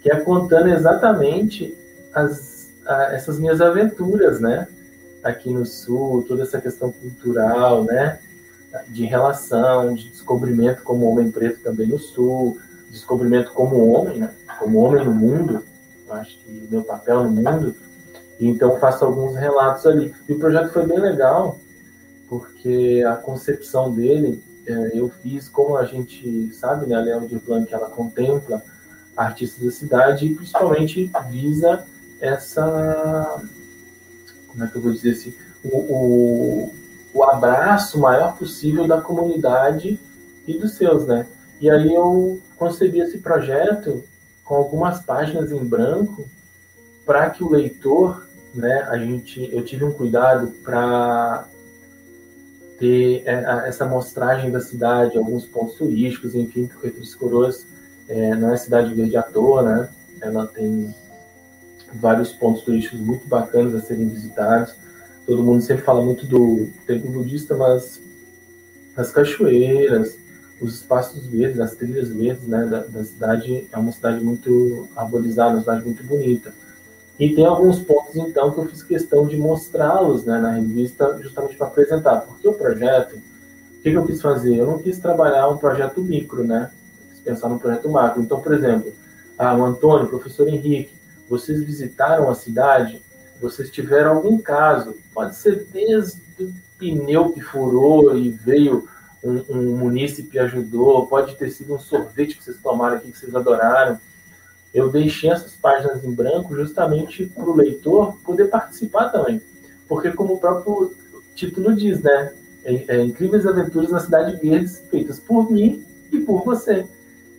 que é contando exatamente as, a, essas minhas aventuras, né? Aqui no Sul, toda essa questão cultural, né? de relação, de descobrimento como homem preto também no Sul, descobrimento como homem, né? como homem no mundo, acho que meu papel no mundo, então faço alguns relatos ali. E o projeto foi bem legal, porque a concepção dele, é, eu fiz, como a gente sabe, né, a Leão de Blanc, ela contempla artistas da cidade e principalmente visa essa, como é que eu vou dizer assim, o, o, o abraço maior possível da comunidade e dos seus, né? E aí eu concebi esse projeto com algumas páginas em branco para que o leitor, né, a gente, eu tive um cuidado para ter é, essa mostragem da cidade, alguns pontos turísticos, enfim, porque Três Coroas é, não é cidade verde à toa, né? Ela tem vários pontos turísticos muito bacanas a serem visitados. Todo mundo sempre fala muito do templo budista, mas as cachoeiras, os espaços verdes, as trilhas verdes né, da, da cidade, é uma cidade muito arborizada, uma cidade muito bonita. E tem alguns pontos, então, que eu fiz questão de mostrá-los né, na revista, justamente para apresentar. Porque o projeto, o que, que, eu quis fazer? Eu não quis trabalhar um projeto micro, né? Quis pensar no projeto macro. Então, por exemplo, ah, o Antônio, professor Henrique, vocês visitaram a cidade, vocês tiveram algum caso, pode ser desde o pneu que furou e veio um, um munícipe ajudou, pode ter sido um sorvete que vocês tomaram aqui que vocês adoraram eu deixei essas páginas em branco justamente para o leitor poder participar também. Porque, como o próprio título diz, né? É, é, incríveis aventuras na Cidade Verde feitas por mim e por você.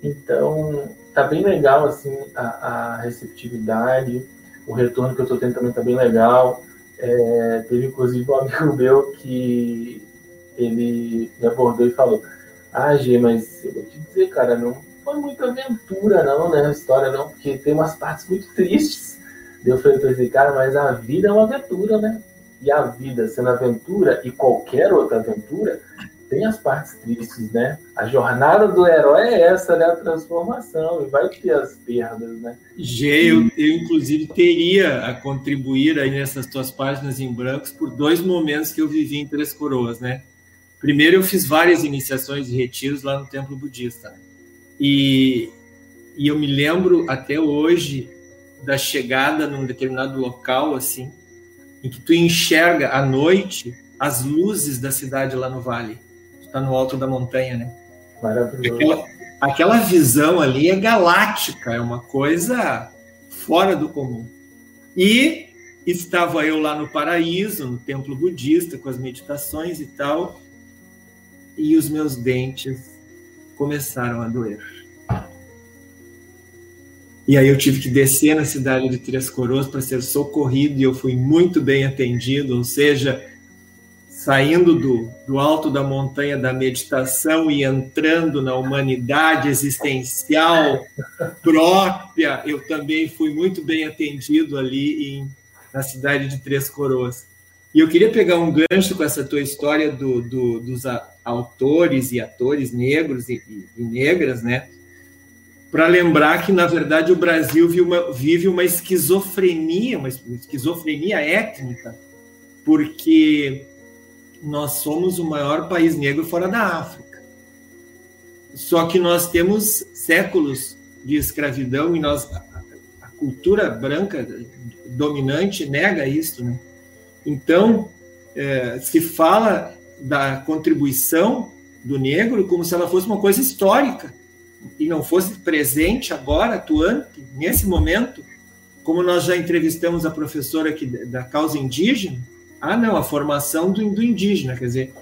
Então, tá bem legal, assim, a, a receptividade, o retorno que eu estou tendo também tá bem legal. É, teve, inclusive, um amigo meu que ele me abordou e falou ah, G, mas eu vou te dizer, cara, não foi muita aventura, não, né? A história não, porque tem umas partes muito tristes. Eu falei pra esse cara, mas a vida é uma aventura, né? E a vida sendo aventura e qualquer outra aventura tem as partes tristes, né? A jornada do herói é essa, né? A transformação, e vai ter as perdas, né? G, eu, eu inclusive teria a contribuir aí nessas tuas páginas em brancos por dois momentos que eu vivi em Três Coroas, né? Primeiro, eu fiz várias iniciações e retiros lá no templo budista. E, e eu me lembro até hoje da chegada num determinado local, assim, em que tu enxerga à noite as luzes da cidade lá no vale. Está no alto da montanha, né? Maravilhoso. Aquela, aquela visão ali é galáctica, é uma coisa fora do comum. E estava eu lá no paraíso, no templo budista, com as meditações e tal, e os meus dentes começaram a doer. E aí eu tive que descer na cidade de Três Coroas para ser socorrido e eu fui muito bem atendido, ou seja, saindo do, do alto da montanha da meditação e entrando na humanidade existencial própria, eu também fui muito bem atendido ali em, na cidade de Três Coroas. E eu queria pegar um gancho com essa tua história do, do, dos autores e atores negros e, e, e negras, né? Para lembrar que, na verdade, o Brasil vive uma, vive uma esquizofrenia, uma esquizofrenia étnica, porque nós somos o maior país negro fora da África. Só que nós temos séculos de escravidão e nós, a cultura branca dominante nega isso, né? Então, é, se fala da contribuição do negro como se ela fosse uma coisa histórica e não fosse presente agora, atuante, nesse momento, como nós já entrevistamos a professora aqui da causa indígena, ah, não, a formação do, do indígena, quer dizer,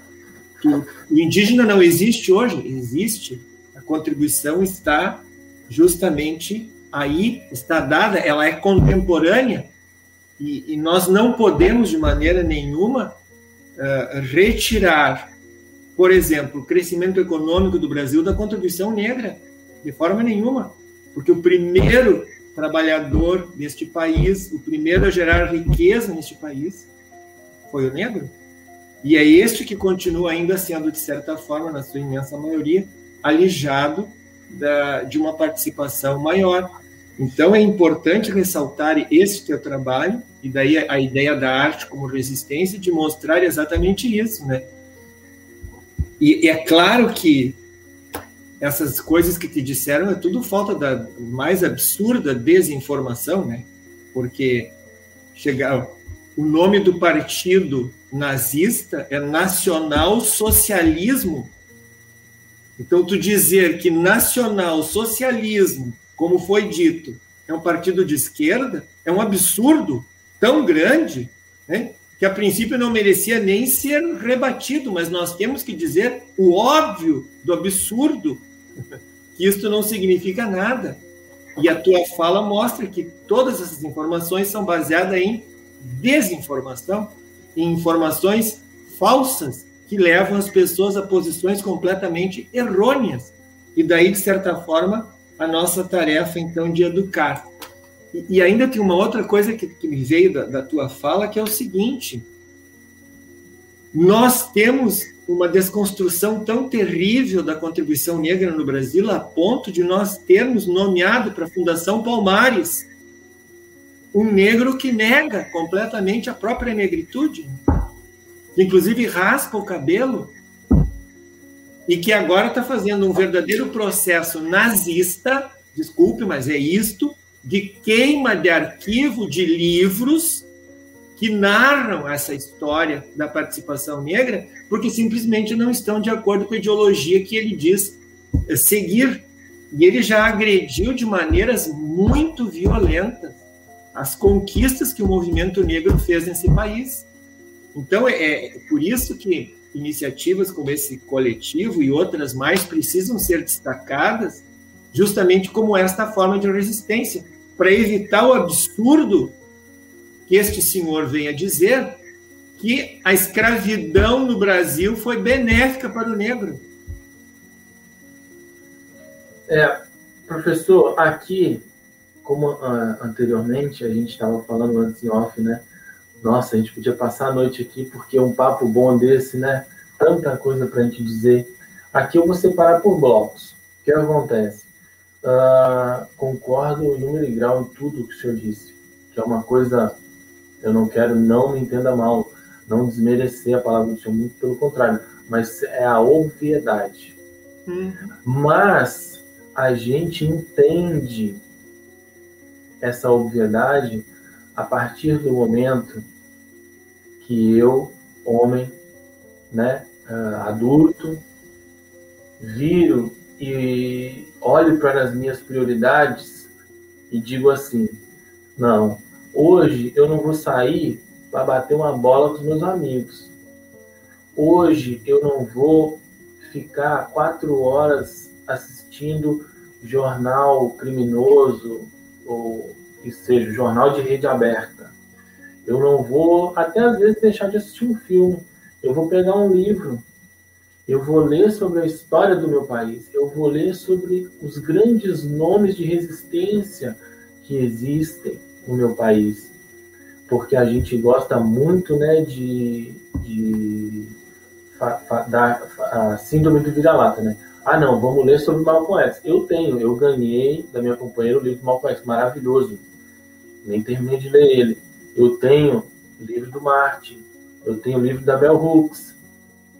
o indígena não existe hoje, existe, a contribuição está justamente aí, está dada, ela é contemporânea, e, e nós não podemos, de maneira nenhuma, uh, retirar, por exemplo, o crescimento econômico do Brasil da contribuição negra, de forma nenhuma, porque o primeiro trabalhador deste país, o primeiro a gerar riqueza neste país, foi o negro. E é este que continua ainda sendo, de certa forma, na sua imensa maioria, alijado da, de uma participação maior. Então é importante ressaltar esse teu trabalho e daí a ideia da arte como resistência de mostrar exatamente isso, né? E, e é claro que essas coisas que te disseram é tudo falta da mais absurda desinformação, né? Porque chegar o nome do partido nazista é Nacional Socialismo. Então tu dizer que Nacional Socialismo, como foi dito, é um partido de esquerda, é um absurdo tão grande, né? que a princípio não merecia nem ser rebatido, mas nós temos que dizer o óbvio do absurdo que isto não significa nada. E a tua fala mostra que todas essas informações são baseadas em desinformação, em informações falsas que levam as pessoas a posições completamente errôneas. E daí, de certa forma, a nossa tarefa, então, de educar. E, e ainda tem uma outra coisa que, que me veio da, da tua fala, que é o seguinte: nós temos uma desconstrução tão terrível da contribuição negra no Brasil, a ponto de nós termos nomeado para a Fundação Palmares um negro que nega completamente a própria negritude, inclusive raspa o cabelo, e que agora está fazendo um verdadeiro processo nazista, desculpe, mas é isto, de queima de arquivo de livros que narram essa história da participação negra, porque simplesmente não estão de acordo com a ideologia que ele diz eh, seguir. E ele já agrediu de maneiras muito violentas as conquistas que o movimento negro fez nesse país. Então, é, é por isso que iniciativas como esse coletivo e outras mais precisam ser destacadas, justamente como esta forma de resistência, para evitar o absurdo que este senhor venha dizer que a escravidão no Brasil foi benéfica para o negro. É, professor, aqui, como uh, anteriormente a gente estava falando antes em off, né? Nossa, a gente podia passar a noite aqui porque um papo bom desse, né? Tanta coisa para a gente dizer. Aqui eu vou separar por blocos. O que acontece? Uh, concordo em número e grau em tudo que o senhor disse, que é uma coisa eu não quero, não me entenda mal, não desmerecer a palavra do Senhor, muito pelo contrário, mas é a obviedade. Uhum. Mas a gente entende essa obviedade a partir do momento que eu, homem, né, uh, adulto, viro e olho para as minhas prioridades e digo assim: não, Hoje eu não vou sair para bater uma bola com os meus amigos. Hoje eu não vou ficar quatro horas assistindo jornal criminoso ou que seja jornal de rede aberta. Eu não vou até às vezes deixar de assistir um filme. Eu vou pegar um livro. Eu vou ler sobre a história do meu país. Eu vou ler sobre os grandes nomes de resistência que existem no meu país, porque a gente gosta muito né, de, de da a síndrome do vira-lata, né? Ah, não, vamos ler sobre Malcolm X. Eu tenho, eu ganhei da minha companheira o livro Malcolm X, maravilhoso. Nem terminei de ler ele. Eu tenho o livro do Martin, eu tenho o livro da Bell Hooks.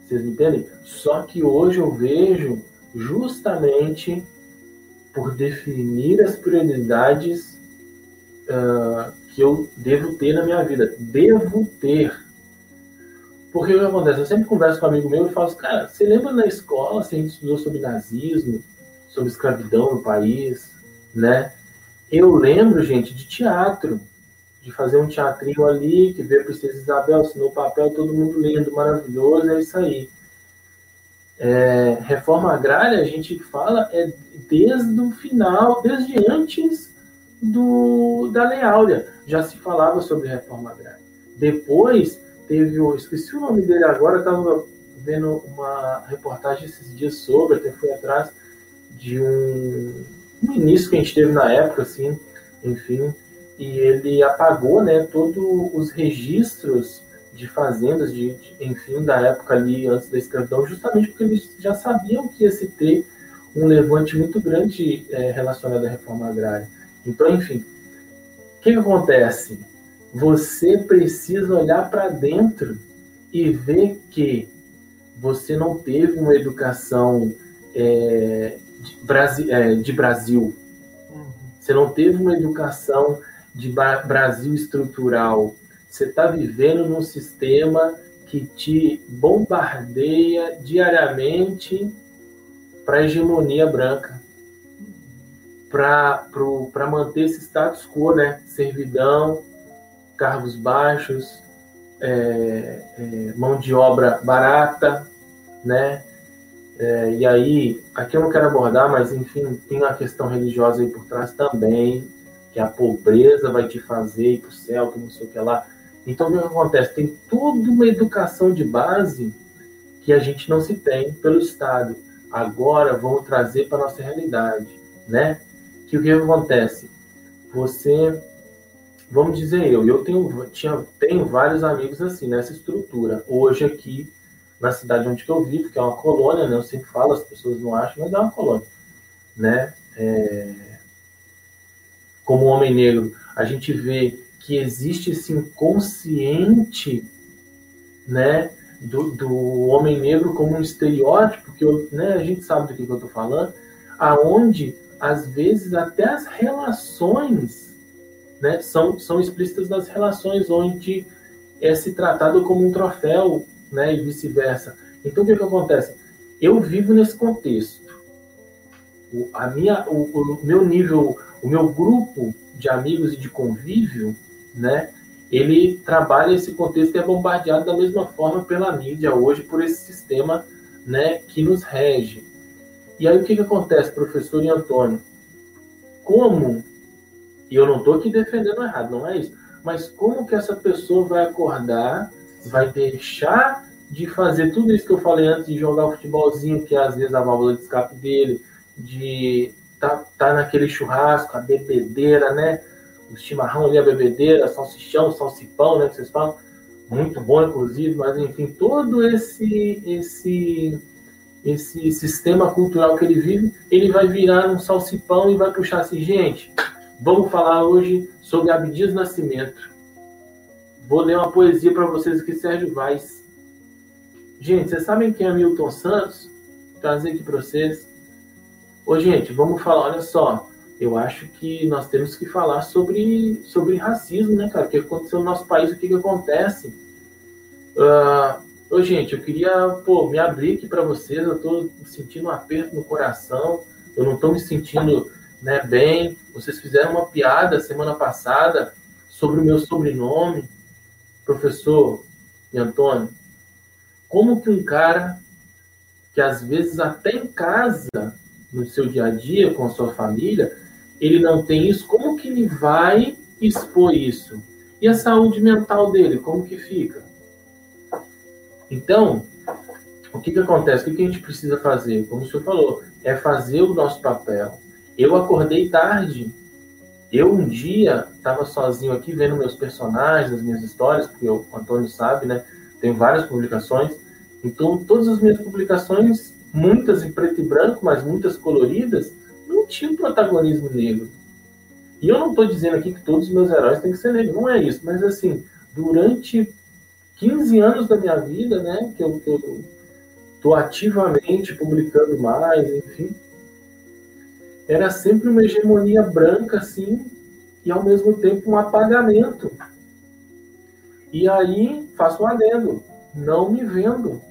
Vocês entendem? Só que hoje eu vejo justamente por definir as prioridades uh, que eu devo ter na minha vida. Devo ter. Porque o que acontece? Eu sempre converso com um amigo meu e falo assim, cara, você lembra na escola, se a gente estudou sobre nazismo, sobre escravidão no país, né? Eu lembro, gente, de teatro, de fazer um teatrinho ali, que veio a Princesa Isabel, assinou o papel, todo mundo lendo, maravilhoso, é isso aí. É, reforma agrária, a gente fala, é desde o final, desde antes do, da Lei Áurea. Já se falava sobre reforma agrária. Depois teve o. Esqueci o nome dele agora, estava vendo uma reportagem esses dias sobre, até fui atrás de um, ministro que a gente teve na época, assim, enfim, e ele apagou, né, todos os registros de fazendas, de, de, enfim, da época ali antes da escravidão, justamente porque eles já sabiam que ia se ter um levante muito grande é, relacionado à reforma agrária. Então, enfim, o que acontece? Você precisa olhar para dentro e ver que você não teve uma educação é, de, Brasi é, de Brasil. Você não teve uma educação de Brasil estrutural. Você está vivendo num sistema que te bombardeia diariamente para a hegemonia branca, para manter esse status quo, né? Servidão, cargos baixos, é, é, mão de obra barata, né? É, e aí, aqui eu não quero abordar, mas enfim, tem uma questão religiosa aí por trás também, que a pobreza vai te fazer ir para o céu, que não sei o que lá. Então, o que acontece? Tem toda uma educação de base que a gente não se tem pelo Estado. Agora, vamos trazer para a nossa realidade, né? Que o que acontece? Você vamos dizer eu, eu tenho, tinha, tenho vários amigos assim, nessa estrutura. Hoje aqui, na cidade onde eu vivo, que é uma colônia, né? Eu sempre falo, as pessoas não acham, mas é uma colônia, né? É... Como homem negro, a gente vê que existe esse inconsciente, né? Do, do homem negro como um estereótipo, que eu, né, a gente sabe do que, que eu estou falando, aonde, às vezes, até as relações né, são, são explícitas nas relações onde é se tratado como um troféu, né, e vice-versa. Então, o que, que acontece? Eu vivo nesse contexto. O, a minha, o, o, meu nível, o meu grupo de amigos e de convívio, né, ele trabalha esse contexto e é bombardeado da mesma forma pela mídia hoje, por esse sistema né, que nos rege. E aí o que, que acontece, professor e Antônio? Como e eu não estou aqui defendendo errado, não é isso. Mas como que essa pessoa vai acordar, vai deixar de fazer tudo isso que eu falei antes, de jogar o futebolzinho, que é às vezes a válvula de escape dele, de tá, tá naquele churrasco, a bebedeira, né? O chimarrão ali, a bebedeira, salsichão, salsipão, né? Que vocês falam. Muito bom, inclusive, mas enfim, todo esse, esse, esse sistema cultural que ele vive, ele vai virar um salsipão e vai puxar assim, gente, Vamos falar hoje sobre Abdias Nascimento. Vou ler uma poesia para vocês aqui, Sérgio Vaz. Gente, vocês sabem quem é Milton Santos? Vou trazer aqui para vocês. Ô, gente, vamos falar, olha só. Eu acho que nós temos que falar sobre, sobre racismo, né, cara? O que aconteceu no nosso país, o que, que acontece. Uh, ô, gente, eu queria, pô, me abrir aqui para vocês. Eu estou sentindo um aperto no coração. Eu não estou me sentindo né, bem. Vocês fizeram uma piada semana passada sobre o meu sobrenome, professor e Antônio. Como que um cara que às vezes até em casa, no seu dia a dia com a sua família, ele não tem isso, como que ele vai expor isso? E a saúde mental dele, como que fica? Então, o que, que acontece? O que, que a gente precisa fazer? Como o senhor falou, é fazer o nosso papel, eu acordei tarde. Eu um dia estava sozinho aqui vendo meus personagens, as minhas histórias, porque o Antônio sabe, né? Tem várias publicações. Então, todas as minhas publicações, muitas em preto e branco, mas muitas coloridas, não tinham protagonismo negro. E eu não estou dizendo aqui que todos os meus heróis têm que ser negros, não é isso. Mas, assim, durante 15 anos da minha vida, né, que eu estou ativamente publicando mais, enfim, era sempre uma hegemonia branca, assim, e ao mesmo tempo um apagamento. E aí, faço um adendo, não me vendo.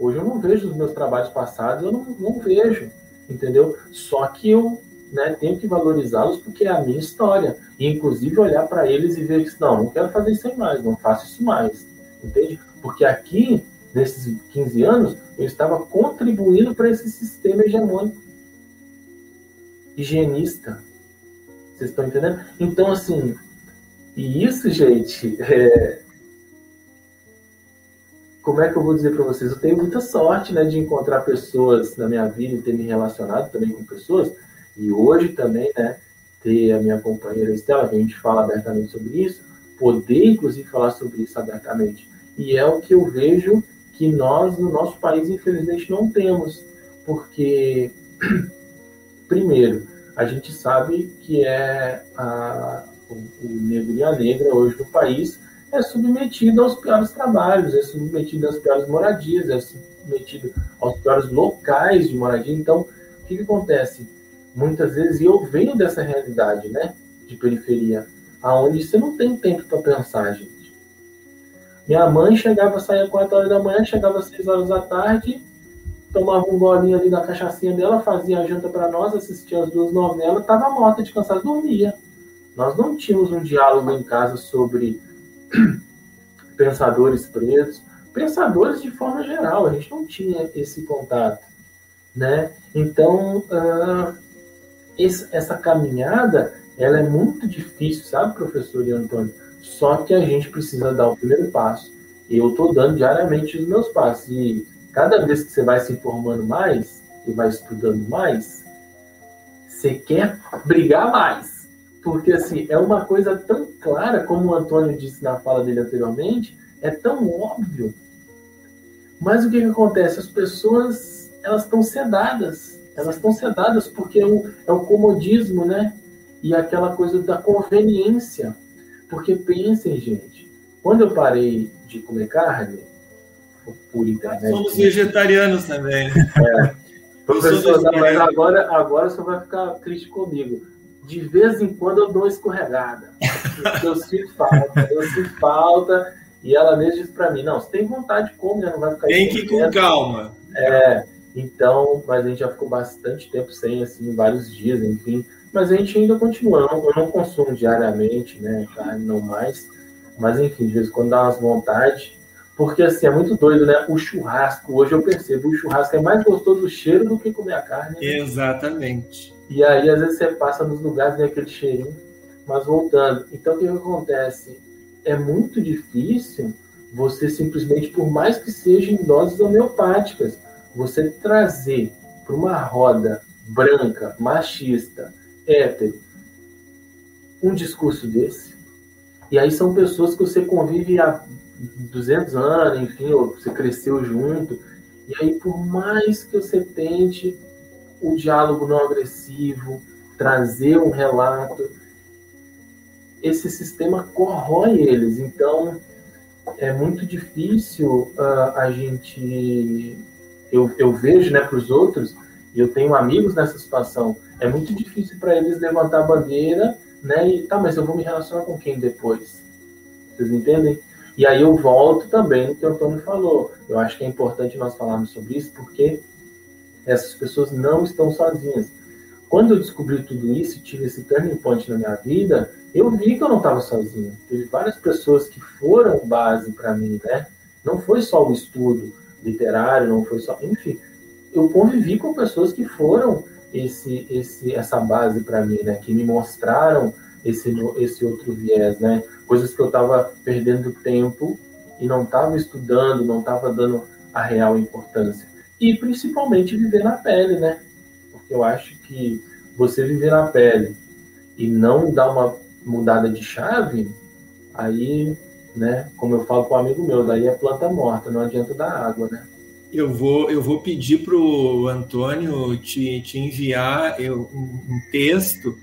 Hoje eu não vejo os meus trabalhos passados, eu não, não vejo, entendeu? Só que eu né, tenho que valorizá-los porque é a minha história. E, inclusive, olhar para eles e ver que, não, não quero fazer isso mais, não faço isso mais, entende? Porque aqui, nesses 15 anos, eu estava contribuindo para esse sistema hegemônico higienista. Vocês estão entendendo? Então, assim, e isso, gente, é... como é que eu vou dizer para vocês? Eu tenho muita sorte né, de encontrar pessoas na minha vida e ter me relacionado também com pessoas. E hoje também, né, ter a minha companheira Estela, que a gente fala abertamente sobre isso, poder, inclusive, falar sobre isso abertamente. E é o que eu vejo que nós, no nosso país, infelizmente, não temos. Porque Primeiro, a gente sabe que é a, o, o negro e a negra hoje no país é submetido aos piores trabalhos, é submetido às piores moradias, é submetido aos piores locais de moradia. Então, o que, que acontece? Muitas vezes, e eu venho dessa realidade, né, de periferia, aonde você não tem tempo para pensar, gente. Minha mãe chegava, saía 4 horas da manhã, chegava às 6 horas da tarde, tomava um golinho ali da cachaçinha dela, fazia a janta para nós, assistia as duas novelas, estava morta de cansado, dormia. Nós não tínhamos um diálogo em casa sobre pensadores presos, pensadores de forma geral, a gente não tinha esse contato, né? Então, uh, esse, essa caminhada, ela é muito difícil, sabe, professor e Antônio? Só que a gente precisa dar o primeiro passo. Eu estou dando diariamente os meus passos. E cada vez que você vai se informando mais e vai estudando mais, você quer brigar mais. Porque, assim, é uma coisa tão clara, como o Antônio disse na fala dele anteriormente, é tão óbvio. Mas o que, que acontece? As pessoas, elas estão sedadas. Elas estão sedadas porque é o, é o comodismo, né? E aquela coisa da conveniência. Porque pensem, gente, quando eu parei de comer carne, por internet. Somos vegetarianos também. É. Professor, mas agora, agora você vai ficar triste comigo. De vez em quando eu dou uma escorregada. eu sinto falta, eu sinto falta. E ela mesmo diz para mim: não, você tem vontade de comer, não vai ficar. Tem que ir com calma. É, então, mas a gente já ficou bastante tempo sem, assim, vários dias, enfim. Mas a gente ainda continua. Eu não, eu não consumo diariamente, né? Carne, não mais. Mas, enfim, de vez em quando dá umas vontades. Porque assim, é muito doido, né? O churrasco, hoje eu percebo, o churrasco é mais gostoso o cheiro do que comer a carne. Né? Exatamente. E aí, às vezes, você passa nos lugares vem aquele cheirinho. Mas voltando, então o que, acontece? É muito difícil você simplesmente, por mais que sejam em doses homeopáticas, você trazer para uma roda branca, machista, hétero, um discurso desse. E aí são pessoas que você convive há 200 anos, enfim, você cresceu junto. E aí, por mais que você tente o diálogo não agressivo, trazer um relato, esse sistema corrói eles. Então, é muito difícil uh, a gente. Eu, eu vejo né, para os outros, e eu tenho amigos nessa situação, é muito difícil para eles levantar a bandeira, né? E tá, mas eu vou me relacionar com quem depois? Vocês entendem? E aí eu volto também no que o Antônio falou. Eu acho que é importante nós falarmos sobre isso, porque essas pessoas não estão sozinhas. Quando eu descobri tudo isso tive esse turning point na minha vida, eu vi que eu não estava sozinho. Teve várias pessoas que foram base para mim, né? Não foi só o estudo literário, não foi só, enfim, eu convivi com pessoas que foram esse, esse, essa base para mim, né? Que me mostraram esse, esse outro viés, né? Coisas que eu estava perdendo tempo e não estava estudando, não estava dando a real importância. E principalmente viver na pele, né? Porque eu acho que você viver na pele e não dar uma mudada de chave, aí, né, como eu falo com um amigo meu, daí é planta morta, não adianta dar água, né? Eu vou, eu vou pedir para o Antônio te, te enviar eu, um, um texto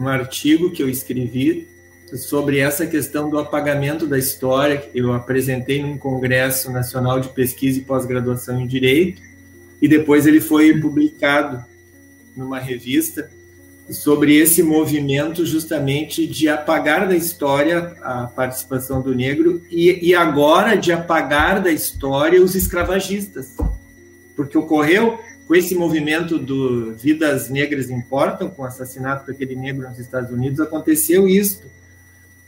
um artigo que eu escrevi sobre essa questão do apagamento da história, que eu apresentei num Congresso Nacional de Pesquisa e Pós-Graduação em Direito, e depois ele foi publicado numa revista sobre esse movimento justamente de apagar da história a participação do negro e, e agora de apagar da história os escravagistas. Porque ocorreu com esse movimento do Vidas Negras Importam, com o assassinato daquele negro nos Estados Unidos, aconteceu isso.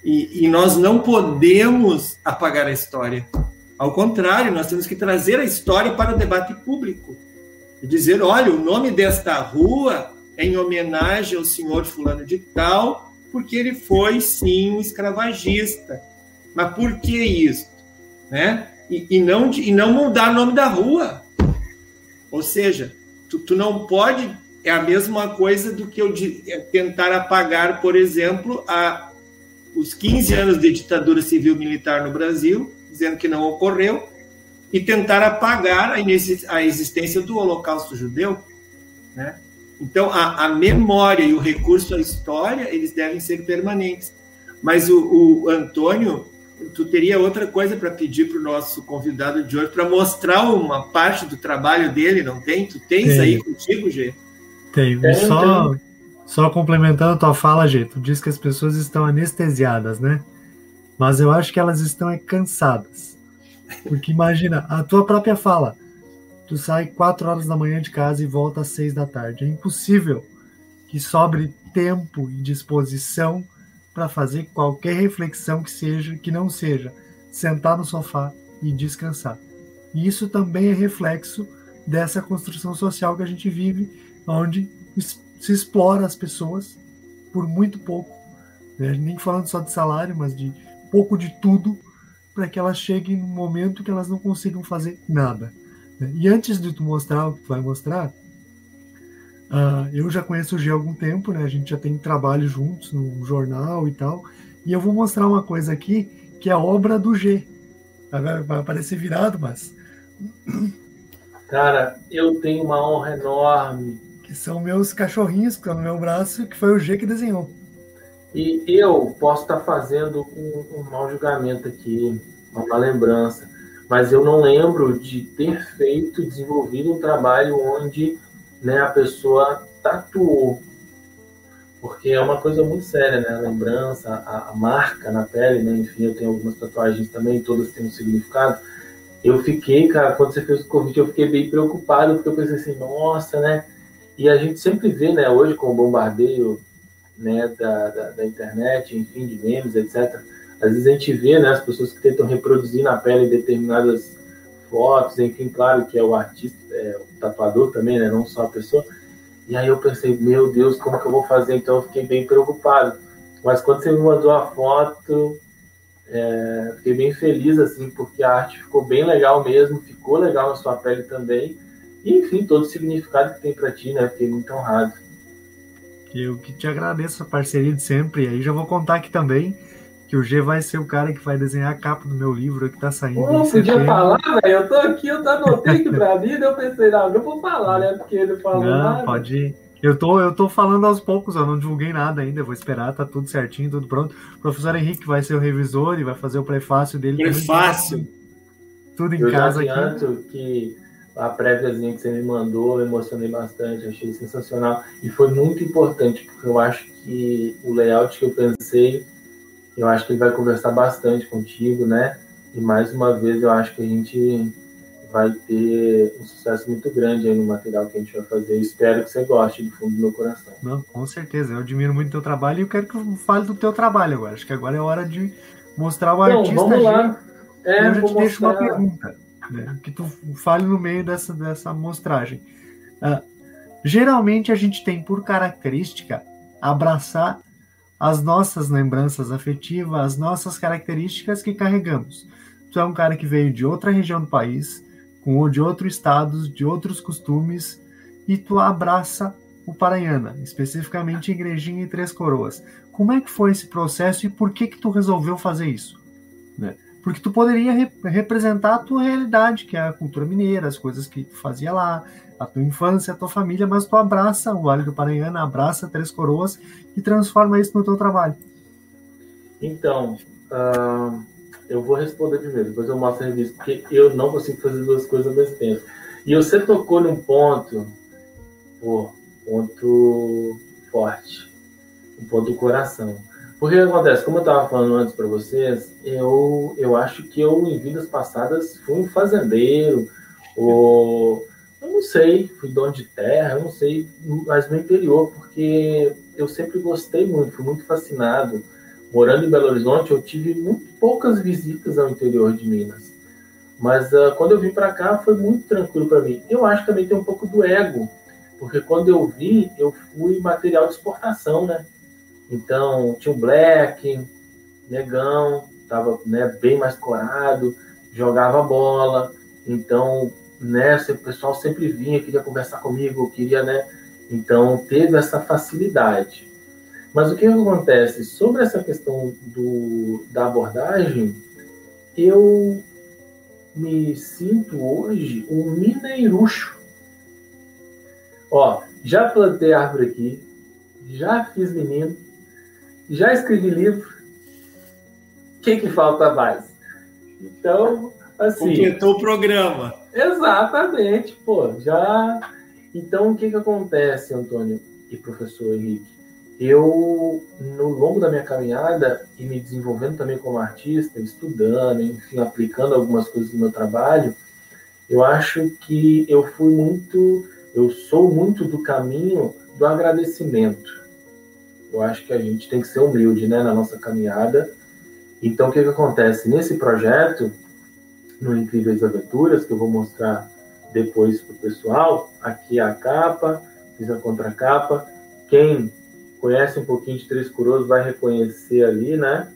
E, e, nós não podemos apagar a história. Ao contrário, nós temos que trazer a história para o debate público. E dizer, olha, o nome desta rua é em homenagem ao senhor fulano de tal, porque ele foi, sim, um escravagista. Mas por que isso? Né? E, e, não, e não mudar o nome da rua. Ou seja, tu, tu não pode. É a mesma coisa do que eu de, é tentar apagar, por exemplo, a, os 15 anos de ditadura civil-militar no Brasil, dizendo que não ocorreu, e tentar apagar a, existência do Holocausto judeu. Né? Então, a, a, memória e o recurso à história, eles devem ser permanentes. Mas o, o Antônio tu teria outra coisa para pedir para o nosso convidado de hoje, para mostrar uma parte do trabalho dele, não tem? Tu tens tem. aí contigo, Gê? Tem. É, só, só complementando a tua fala, Gê, tu diz que as pessoas estão anestesiadas, né? Mas eu acho que elas estão é, cansadas. Porque imagina, a tua própria fala, tu sai 4 horas da manhã de casa e volta às 6 da tarde. É impossível que sobre tempo e disposição para fazer qualquer reflexão que seja, que não seja sentar no sofá e descansar. E isso também é reflexo dessa construção social que a gente vive, onde se explora as pessoas por muito pouco, né? nem falando só de salário, mas de pouco de tudo, para que elas cheguem num momento que elas não consigam fazer nada. Né? E antes de tu mostrar o que tu vai mostrar, Uh, eu já conheço o G há algum tempo, né? A gente já tem trabalho juntos no jornal e tal. E eu vou mostrar uma coisa aqui que é a obra do G. Vai parecer virado, mas. Cara, eu tenho uma honra enorme. Que são meus cachorrinhos que estão no meu braço, que foi o G que desenhou. E eu posso estar fazendo um, um mau julgamento aqui, uma lembrança, mas eu não lembro de ter feito, desenvolvido um trabalho onde né, a pessoa tatuou. Porque é uma coisa muito séria, né? A lembrança, a, a marca na pele, né? Enfim, eu tenho algumas tatuagens também, todas têm um significado. Eu fiquei, cara, quando você fez o convite, eu fiquei bem preocupado, porque eu pensei assim, nossa, né? E a gente sempre vê, né, hoje com o bombardeio né, da, da, da, internet, enfim, de memes, etc. Às vezes a gente vê né, as pessoas que tentam reproduzir na pele determinadas fotos, enfim, claro que é o artista, é, o tatuador também, né? Não só a pessoa. E aí eu pensei, meu Deus, como que eu vou fazer? Então eu fiquei bem preocupado. Mas quando você me mandou a foto, é, fiquei bem feliz, assim, porque a arte ficou bem legal mesmo, ficou legal na sua pele também. E, enfim, todo o significado que tem para ti, né? Fiquei muito honrado. Eu que te agradeço a parceria de sempre. E aí já vou contar aqui também que o G vai ser o cara que vai desenhar a capa do meu livro que tá saindo. Pô, não podia falar, velho. Eu tô aqui, eu tô anotei aqui pra mim, eu pensei, não, não vou falar, né? Porque ele falou. Não, nada. pode ir. Eu tô, eu tô falando aos poucos, eu não divulguei nada ainda, vou esperar, tá tudo certinho, tudo pronto. O professor Henrique vai ser o revisor e vai fazer o prefácio dele. Prefácio! Tudo em eu casa já aqui. que a préviazinha que você me mandou, eu emocionei bastante, achei sensacional. E foi muito importante, porque eu acho que o layout que eu pensei eu acho que ele vai conversar bastante contigo, né? E mais uma vez eu acho que a gente vai ter um sucesso muito grande aí no material que a gente vai fazer. espero que você goste do fundo do meu coração. Não, com certeza. Eu admiro muito o teu trabalho e eu quero que eu fale do teu trabalho agora. Acho que agora é hora de mostrar o então, artista. Vamos lá. É, eu já te deixo uma pergunta. Né, que tu fale no meio dessa, dessa mostragem. Uh, geralmente a gente tem por característica abraçar as nossas lembranças afetivas, as nossas características que carregamos. Tu é um cara que veio de outra região do país, com de outros estados, de outros costumes, e tu abraça o Paranhana, especificamente Igrejinha e Três Coroas. Como é que foi esse processo e por que que tu resolveu fazer isso? Né? Porque tu poderia re representar a tua realidade, que é a cultura mineira, as coisas que tu fazia lá, a tua infância, a tua família, mas tu abraça o Vale do Paranhana, abraça Três Coroas e transforma isso no teu trabalho. Então, uh, eu vou responder primeiro, depois eu mostro a revista, porque eu não consigo fazer duas coisas ao mesmo tempo. E você tocou num ponto, pô, ponto forte, um ponto do coração. Porque acontece? Como eu estava falando antes para vocês, eu, eu acho que eu, em vidas passadas, fui um fazendeiro, ou eu não sei, fui dono de terra, eu não sei, mas no interior, porque eu sempre gostei muito, fui muito fascinado. Morando em Belo Horizonte, eu tive muito poucas visitas ao interior de Minas. Mas uh, quando eu vim para cá, foi muito tranquilo para mim. Eu acho que também tem um pouco do ego, porque quando eu vim, eu fui material de exportação, né? Então, tinha o Black, Negão, estava né, bem mais corado, jogava bola. Então, né, o pessoal sempre vinha, queria conversar comigo, queria, né? Então, teve essa facilidade. Mas o que acontece? Sobre essa questão do, da abordagem, eu me sinto hoje um mineirucho. Ó, já plantei árvore aqui, já fiz menino, já escrevi livro, que, que falta mais? Então, assim. Completou o programa. Exatamente, pô, já. Então, o que, que acontece, Antônio e professor Henrique? Eu, no longo da minha caminhada e me desenvolvendo também como artista, estudando, enfim, aplicando algumas coisas no meu trabalho, eu acho que eu fui muito, eu sou muito do caminho do agradecimento. Eu acho que a gente tem que ser humilde, né, na nossa caminhada. Então, o que, que acontece? Nesse projeto, no Incríveis Aventuras, que eu vou mostrar depois para o pessoal. Aqui é a capa, fiz a contracapa. Quem conhece um pouquinho de Três Coroas vai reconhecer ali, né?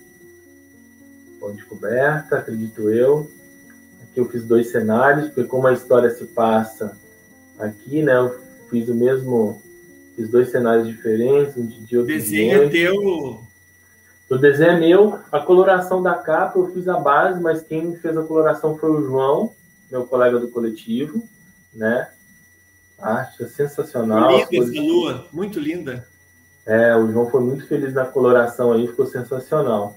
Ponte coberta, acredito eu. Aqui eu fiz dois cenários, porque como a história se passa aqui, né? Eu fiz o mesmo, fiz dois cenários diferentes, um de dia, outro Desenho é teu, o desenho é meu, a coloração da capa eu fiz a base, mas quem fez a coloração foi o João, meu colega do coletivo, né? É sensacional. Linda coisas... essa lua, muito linda. É, o João foi muito feliz na coloração aí, ficou sensacional.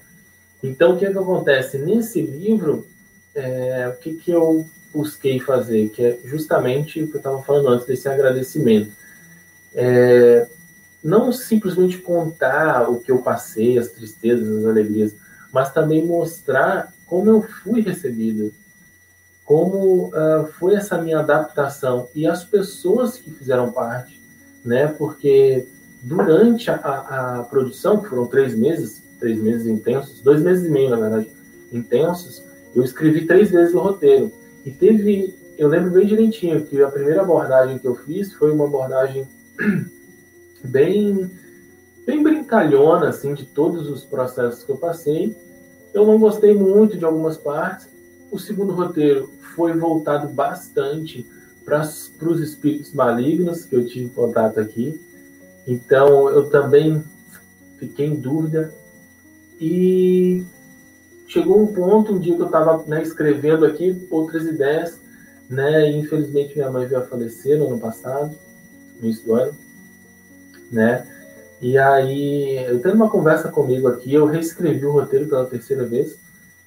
Então, o que, é que acontece? Nesse livro, é, o que, que eu busquei fazer? Que é justamente o que eu estava falando antes, desse agradecimento. É, não simplesmente contar o que eu passei, as tristezas, as alegrias, mas também mostrar como eu fui recebido, como uh, foi essa minha adaptação e as pessoas que fizeram parte, né? Porque durante a, a, produção, que foram três meses, três meses intensos, dois meses e meio, na verdade, intensos, eu escrevi três vezes o roteiro. E teve, eu lembro bem direitinho que a primeira abordagem que eu fiz foi uma abordagem bem, bem brincalhona, assim, de todos os processos que eu passei. Eu não gostei muito de algumas partes. O segundo roteiro foi voltado bastante para os espíritos malignos que eu tive contato aqui. Então, eu também fiquei em dúvida. E chegou um ponto, um dia que eu estava né, escrevendo aqui outras ideias, né? E infelizmente minha mãe veio a falecer no ano passado, no início do ano né? E aí, eu tendo uma conversa comigo aqui, eu reescrevi o roteiro pela terceira vez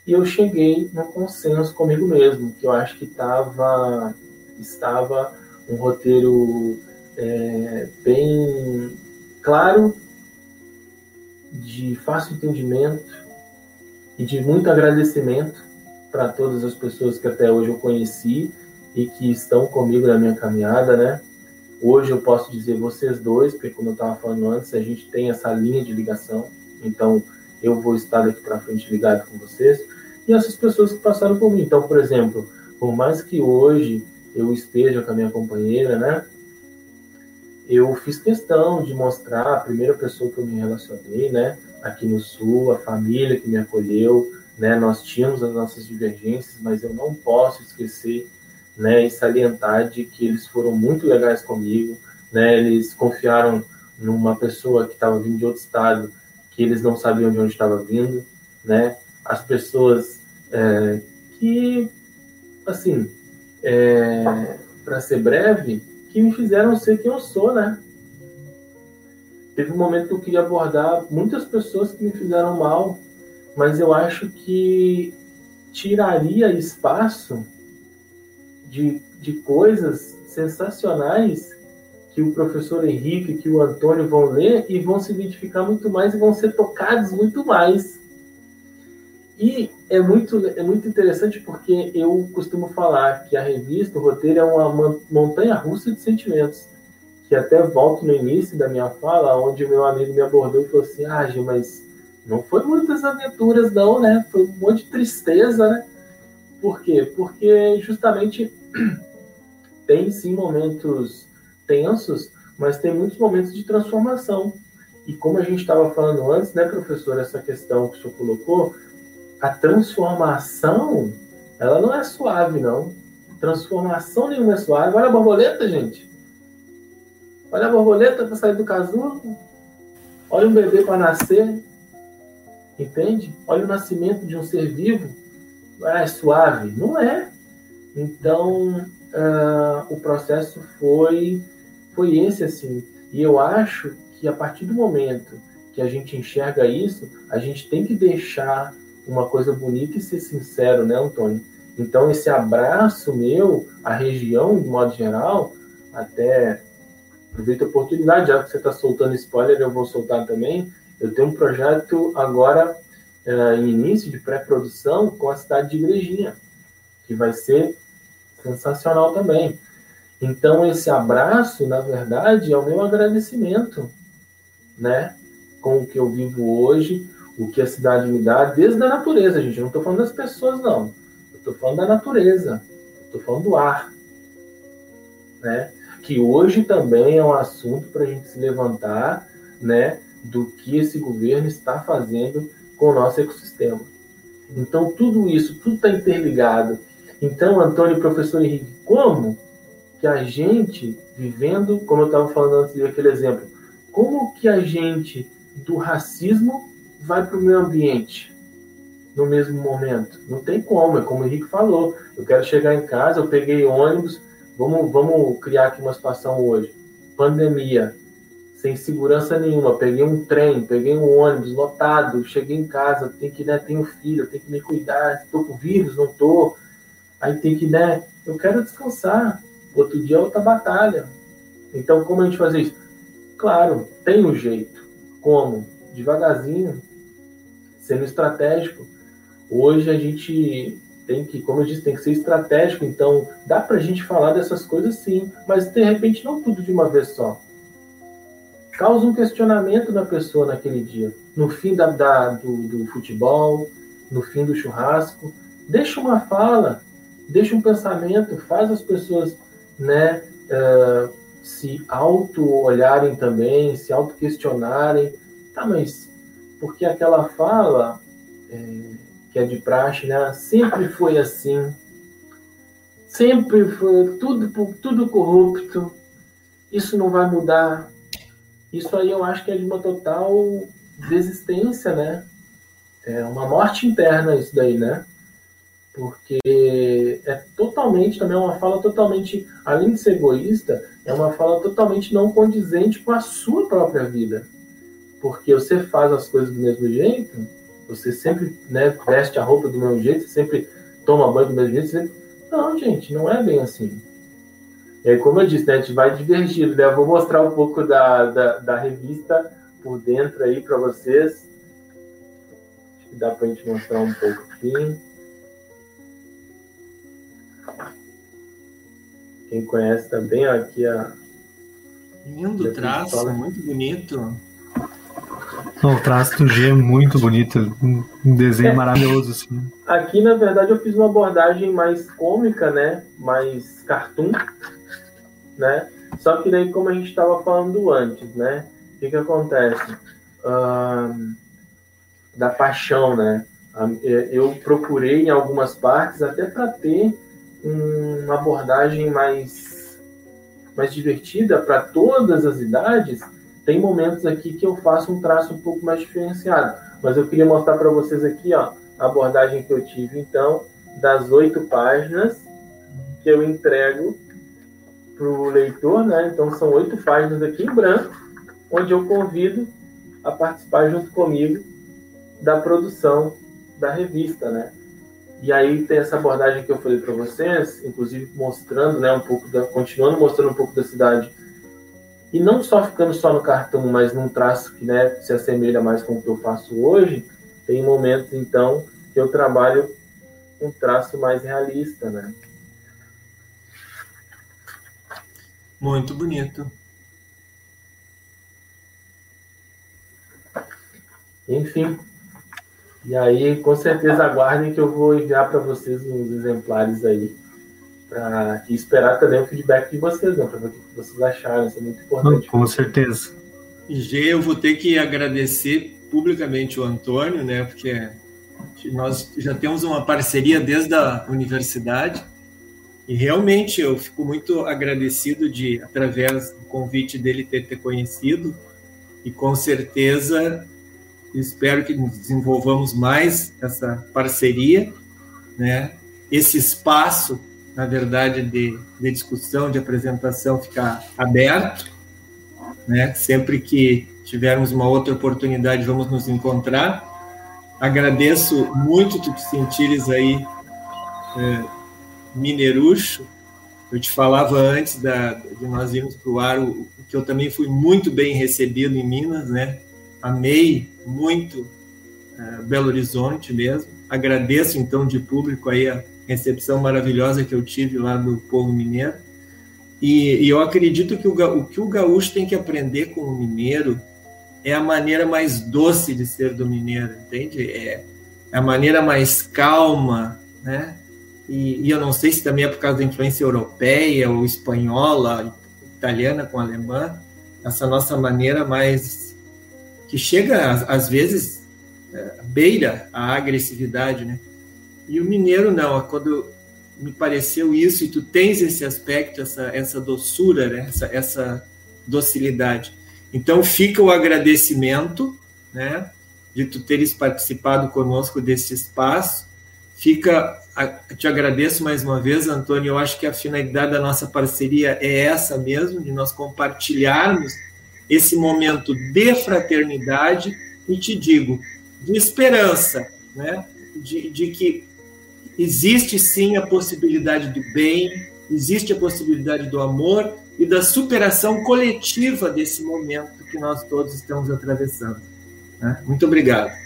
e eu cheguei no consenso comigo mesmo, que eu acho que tava, estava um roteiro é, bem claro, de fácil entendimento e de muito agradecimento para todas as pessoas que até hoje eu conheci e que estão comigo na minha caminhada, né? Hoje eu posso dizer vocês dois, porque como eu estava falando antes, a gente tem essa linha de ligação, então eu vou estar daqui para frente ligado com vocês, e essas pessoas que passaram por mim. Então, por exemplo, por mais que hoje eu esteja com a minha companheira, né, eu fiz questão de mostrar a primeira pessoa que eu me relacionei, né, aqui no Sul, a família que me acolheu, né, nós tínhamos as nossas divergências, mas eu não posso esquecer né, e salientar de que eles foram muito legais comigo, né, eles confiaram numa pessoa que estava vindo de outro estado, que eles não sabiam de onde estava vindo, né, as pessoas é, que, assim, é, para ser breve, que me fizeram ser quem eu sou, né, teve um momento que eu queria abordar muitas pessoas que me fizeram mal, mas eu acho que tiraria espaço de, de coisas sensacionais que o professor Henrique, que o Antônio vão ler e vão se identificar muito mais e vão ser tocados muito mais. E é muito, é muito interessante porque eu costumo falar que a revista, o roteiro, é uma montanha russa de sentimentos. Que até volto no início da minha fala, onde meu amigo me abordou e falou assim: Ah, Gê, mas não foi muitas aventuras, não, né? Foi um monte de tristeza, né? Por quê? Porque justamente tem sim momentos tensos, mas tem muitos momentos de transformação. E como a gente estava falando antes, né, professor, essa questão que o senhor colocou, a transformação, ela não é suave, não. Transformação nenhuma é suave. Olha a borboleta, gente. Olha a borboleta para sair do casulo. Olha um bebê para nascer. Entende? Olha o nascimento de um ser vivo. Ah, é suave. Não é. Então, uh, o processo foi, foi esse, assim. E eu acho que a partir do momento que a gente enxerga isso, a gente tem que deixar uma coisa bonita e ser sincero, né, Antônio? Então, esse abraço meu, a região, de modo geral, até aproveito a oportunidade, já que você está soltando spoiler, eu vou soltar também. Eu tenho um projeto agora uh, em início de pré-produção com a cidade de Igrejinha, que vai ser sensacional também. Então, esse abraço, na verdade, é o meu agradecimento, né? Com o que eu vivo hoje, o que a cidade me dá, desde a natureza, gente. Eu não estou falando das pessoas, não. Estou falando da natureza. Estou falando do ar. Né? Que hoje também é um assunto para a gente se levantar, né? Do que esse governo está fazendo com o nosso ecossistema. Então, tudo isso, tudo está interligado. Então, Antônio professor Henrique, como que a gente, vivendo, como eu estava falando antes daquele exemplo, como que a gente, do racismo, vai para o meio ambiente no mesmo momento? Não tem como, é como o Henrique falou. Eu quero chegar em casa, eu peguei ônibus, vamos, vamos criar aqui uma situação hoje. Pandemia, sem segurança nenhuma. Peguei um trem, peguei um ônibus lotado, cheguei em casa, tem que, né, tenho filho, tenho que me cuidar, estou com vírus, não estou. Aí tem que, né, eu quero descansar. Outro dia é outra batalha. Então, como a gente fazer isso? Claro, tem um jeito. Como? Devagarzinho, sendo estratégico. Hoje a gente tem que, como eu disse, tem que ser estratégico. Então, dá para a gente falar dessas coisas sim, mas de repente não tudo de uma vez só causa um questionamento na pessoa naquele dia. No fim da, da do, do, futebol, no fim do churrasco, deixa uma fala, deixa um pensamento, faz as pessoas né, uh, se auto-olharem também, se auto-questionarem. Tá, mas porque aquela fala é, que é de praxe, né, sempre foi assim, sempre foi tudo, tudo corrupto, isso não vai mudar, isso aí eu acho que é de uma total desistência, né? É uma morte interna isso daí, né? Porque é totalmente, também é uma fala totalmente, além de ser egoísta, é uma fala totalmente não condizente com a sua própria vida. Porque você faz as coisas do mesmo jeito, você sempre né, veste a roupa do mesmo jeito, você sempre toma banho do mesmo jeito. Não, gente, não é bem assim. É, como eu disse, né, a gente vai divergindo, né? Eu vou mostrar um pouco da, da, da revista por dentro aí para vocês. Acho que dá para a gente mostrar um pouco aqui. Quem conhece também, ó, aqui a. Lindo traço, muito bonito. o traço do G é muito bonito, um desenho é. maravilhoso, assim. Aqui, na verdade, eu fiz uma abordagem mais cômica, né? Mais cartoon, né? Só que daí, como a gente estava falando antes, né? O que, que acontece? da paixão, né? Eu procurei em algumas partes até para ter uma abordagem mais, mais divertida para todas as idades. Tem momentos aqui que eu faço um traço um pouco mais diferenciado, mas eu queria mostrar para vocês aqui, ó, a abordagem que eu tive então das oito páginas que eu entrego para o leitor, né? Então são oito páginas aqui em branco, onde eu convido a participar junto comigo da produção da revista, né? E aí tem essa abordagem que eu falei para vocês, inclusive mostrando, né, um pouco da, continuando mostrando um pouco da cidade e não só ficando só no cartão, mas num traço que, né, se assemelha mais com o que eu faço hoje. Tem momentos então que eu trabalho um traço mais realista, né? Muito bonito. Enfim. E aí, com certeza, aguardem que eu vou enviar para vocês uns exemplares aí. Pra... E esperar também o feedback de vocês, né? Para ver o que vocês acharam. Isso é muito importante. Com certeza. G, eu vou ter que agradecer publicamente o Antônio, né? Porque nós já temos uma parceria desde a universidade e realmente eu fico muito agradecido de, através do convite dele, ter te conhecido. E com certeza espero que desenvolvamos mais essa parceria, né? Esse espaço, na verdade, de, de discussão, de apresentação, ficar aberto, né? Sempre que tivermos uma outra oportunidade, vamos nos encontrar. agradeço muito tu te sentires aí é, minerucho. Eu te falava antes da, de nós irmos para o ar que eu também fui muito bem recebido em Minas, né? Amei muito é, Belo Horizonte mesmo. Agradeço então de público aí a recepção maravilhosa que eu tive lá do povo mineiro. E, e eu acredito que o, o que o gaúcho tem que aprender com o mineiro é a maneira mais doce de ser do mineiro, entende? É a maneira mais calma, né? E, e, eu não sei se também é por causa da influência europeia ou espanhola, italiana com alemã, essa nossa maneira mais que chega às vezes é, beira a agressividade, né? E o mineiro não, quando me pareceu isso e tu tens esse aspecto, essa essa doçura, né? essa essa docilidade. Então fica o agradecimento, né, de tu teres participado conosco desse espaço. Fica, te agradeço mais uma vez, Antônio. Eu acho que a finalidade da nossa parceria é essa mesmo, de nós compartilharmos esse momento de fraternidade e te digo, de esperança, né, de, de que existe sim a possibilidade do bem, existe a possibilidade do amor e da superação coletiva desse momento que nós todos estamos atravessando. Né? Muito obrigado.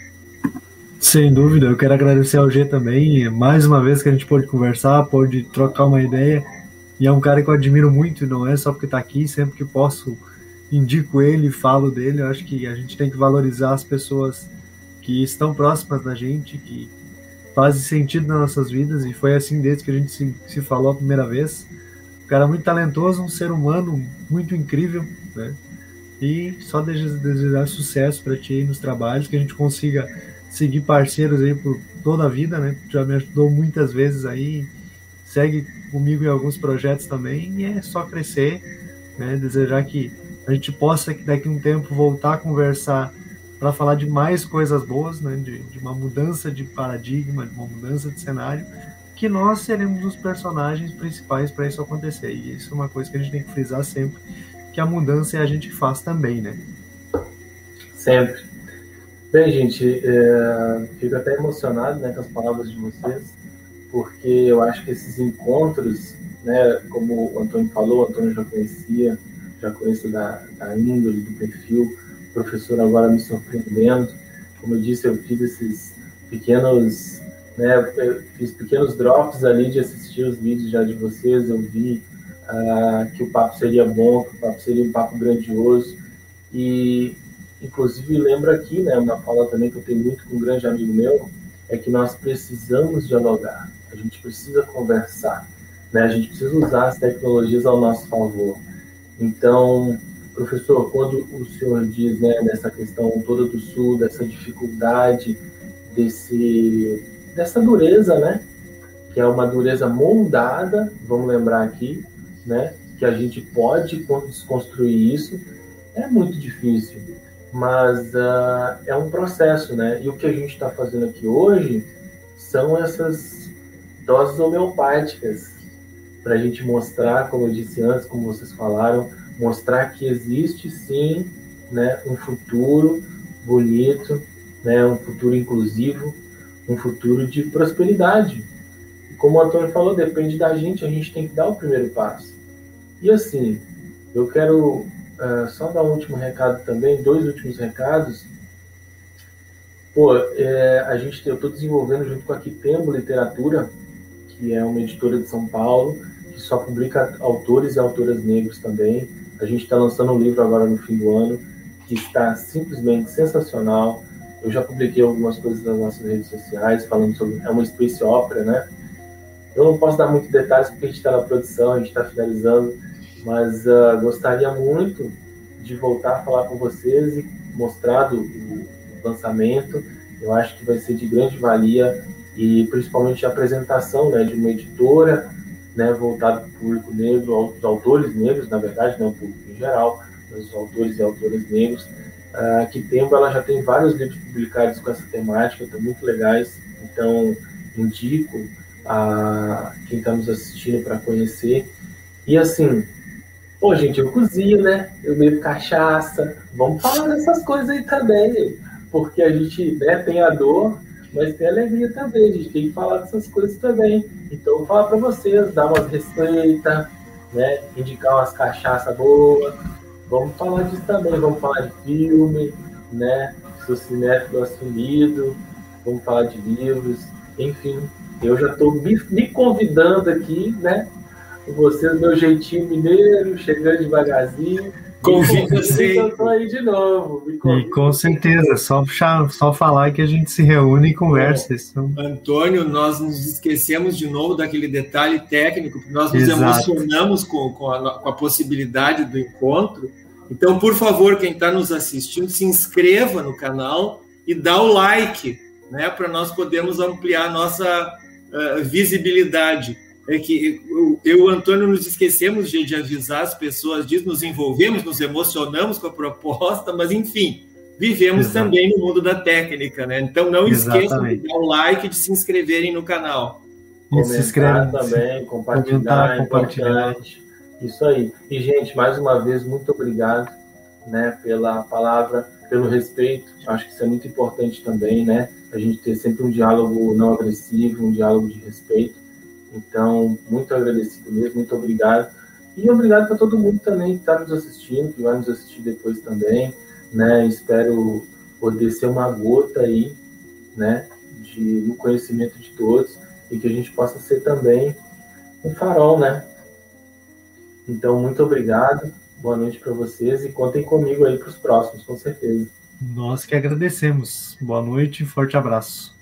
Sem dúvida, eu quero agradecer ao G também, mais uma vez que a gente pôde conversar, pôde trocar uma ideia, e é um cara que eu admiro muito, não é só porque está aqui, sempre que posso indico ele, falo dele, eu acho que a gente tem que valorizar as pessoas que estão próximas da gente, que fazem sentido nas nossas vidas, e foi assim desde que a gente se, se falou a primeira vez, um cara muito talentoso, um ser humano muito incrível, né? E só desejar sucesso para ti nos trabalhos, que a gente consiga seguir parceiros aí por toda a vida, né? Já me ajudou muitas vezes aí, segue comigo em alguns projetos também, e é só crescer, né? Desejar que a gente possa daqui a um tempo voltar a conversar para falar de mais coisas boas, né? De, de uma mudança de paradigma, de uma mudança de cenário, que nós seremos os personagens principais para isso acontecer. E isso é uma coisa que a gente tem que frisar sempre, que a mudança é a gente que faz também, né? Sempre. Bem, gente, é, fico até emocionado né, com as palavras de vocês, porque eu acho que esses encontros, né, como o Antônio falou, o Antônio já conhecia, já conheço da, da índole, do perfil, o professor agora me surpreendendo. Como eu disse, eu fiz esses pequenos né? Fiz pequenos drops ali de assistir os vídeos já de vocês, eu vi uh, que o papo seria bom, que o papo seria um papo grandioso. E, inclusive, lembro aqui, né, uma fala também que eu tenho muito com um grande amigo meu, é que nós precisamos dialogar, a gente precisa conversar, né? a gente precisa usar as tecnologias ao nosso favor. Então, professor, quando o senhor diz né, nessa questão toda do Sul, dessa dificuldade, desse dessa dureza, né? Que é uma dureza moldada, vamos lembrar aqui, né? Que a gente pode desconstruir isso. É muito difícil, mas uh, é um processo, né? E o que a gente está fazendo aqui hoje são essas doses homeopáticas para a gente mostrar, como eu disse antes, como vocês falaram, mostrar que existe sim, né, um futuro bonito, né, um futuro inclusivo um futuro de prosperidade. E como o Antônio falou, depende da gente, a gente tem que dar o primeiro passo. E assim, eu quero uh, só dar um último recado também, dois últimos recados. Pô, é, a gente, eu estou desenvolvendo junto com a Quitembo Literatura, que é uma editora de São Paulo, que só publica autores e autoras negros também. A gente está lançando um livro agora no fim do ano, que está simplesmente sensacional eu já publiquei algumas coisas nas nossas redes sociais falando sobre. É uma space opera, né? Eu não posso dar muitos detalhes porque a gente está na produção, a gente está finalizando, mas uh, gostaria muito de voltar a falar com vocês e mostrar do, o lançamento. Eu acho que vai ser de grande valia e principalmente a apresentação né, de uma editora né, voltada para o público negro, os autores negros, na verdade, não o público em geral, mas os autores e autoras negros Uh, que tempo ela já tem vários livros publicados com essa temática, estão muito legais. Então, indico a quem está nos assistindo para conhecer. E assim, pô, gente, eu cozinho, né? Eu bebo cachaça. Vamos falar dessas coisas aí também. porque a gente né, tem a dor, mas tem alegria também, a gente tem que falar dessas coisas também. Então, eu vou falar para vocês, dar umas receitas, né, indicar umas cachaça boas, vamos falar disso também, vamos falar de filme, né, sou cinéfilo assumido, vamos falar de livros, enfim, eu já estou me convidando aqui, né, com vocês, meu jeitinho mineiro, chegando devagarzinho, Convida sempre. aí de novo. E com certeza, só, só falar que a gente se reúne e conversa. Então... Antônio, nós nos esquecemos de novo daquele detalhe técnico, porque nós nos Exato. emocionamos com, com, a, com a possibilidade do encontro. Então, por favor, quem está nos assistindo, se inscreva no canal e dá o like, né, para nós podermos ampliar a nossa uh, visibilidade é que eu e o Antônio nos esquecemos de, de, avisar as pessoas disso, nos envolvemos, nos emocionamos com a proposta, mas enfim, vivemos Exato. também no mundo da técnica, né? Então não esqueçam de dar o like e de se inscreverem no canal. Comentar se inscrever também, compartilhar, compartilhar. Isso aí. E, gente, mais uma vez, muito obrigado né, pela palavra, pelo respeito. Acho que isso é muito importante também, né? A gente ter sempre um diálogo não agressivo, um diálogo de respeito. Então, muito agradecido mesmo, muito obrigado. E obrigado para todo mundo também que está nos assistindo, que vai nos assistir depois também. Né? Espero poder ser uma gota aí, né? De, no conhecimento de todos e que a gente possa ser também um farol, né? Então, muito obrigado, boa noite para vocês e contem comigo aí para os próximos, com certeza. Nós que agradecemos. Boa noite e forte abraço.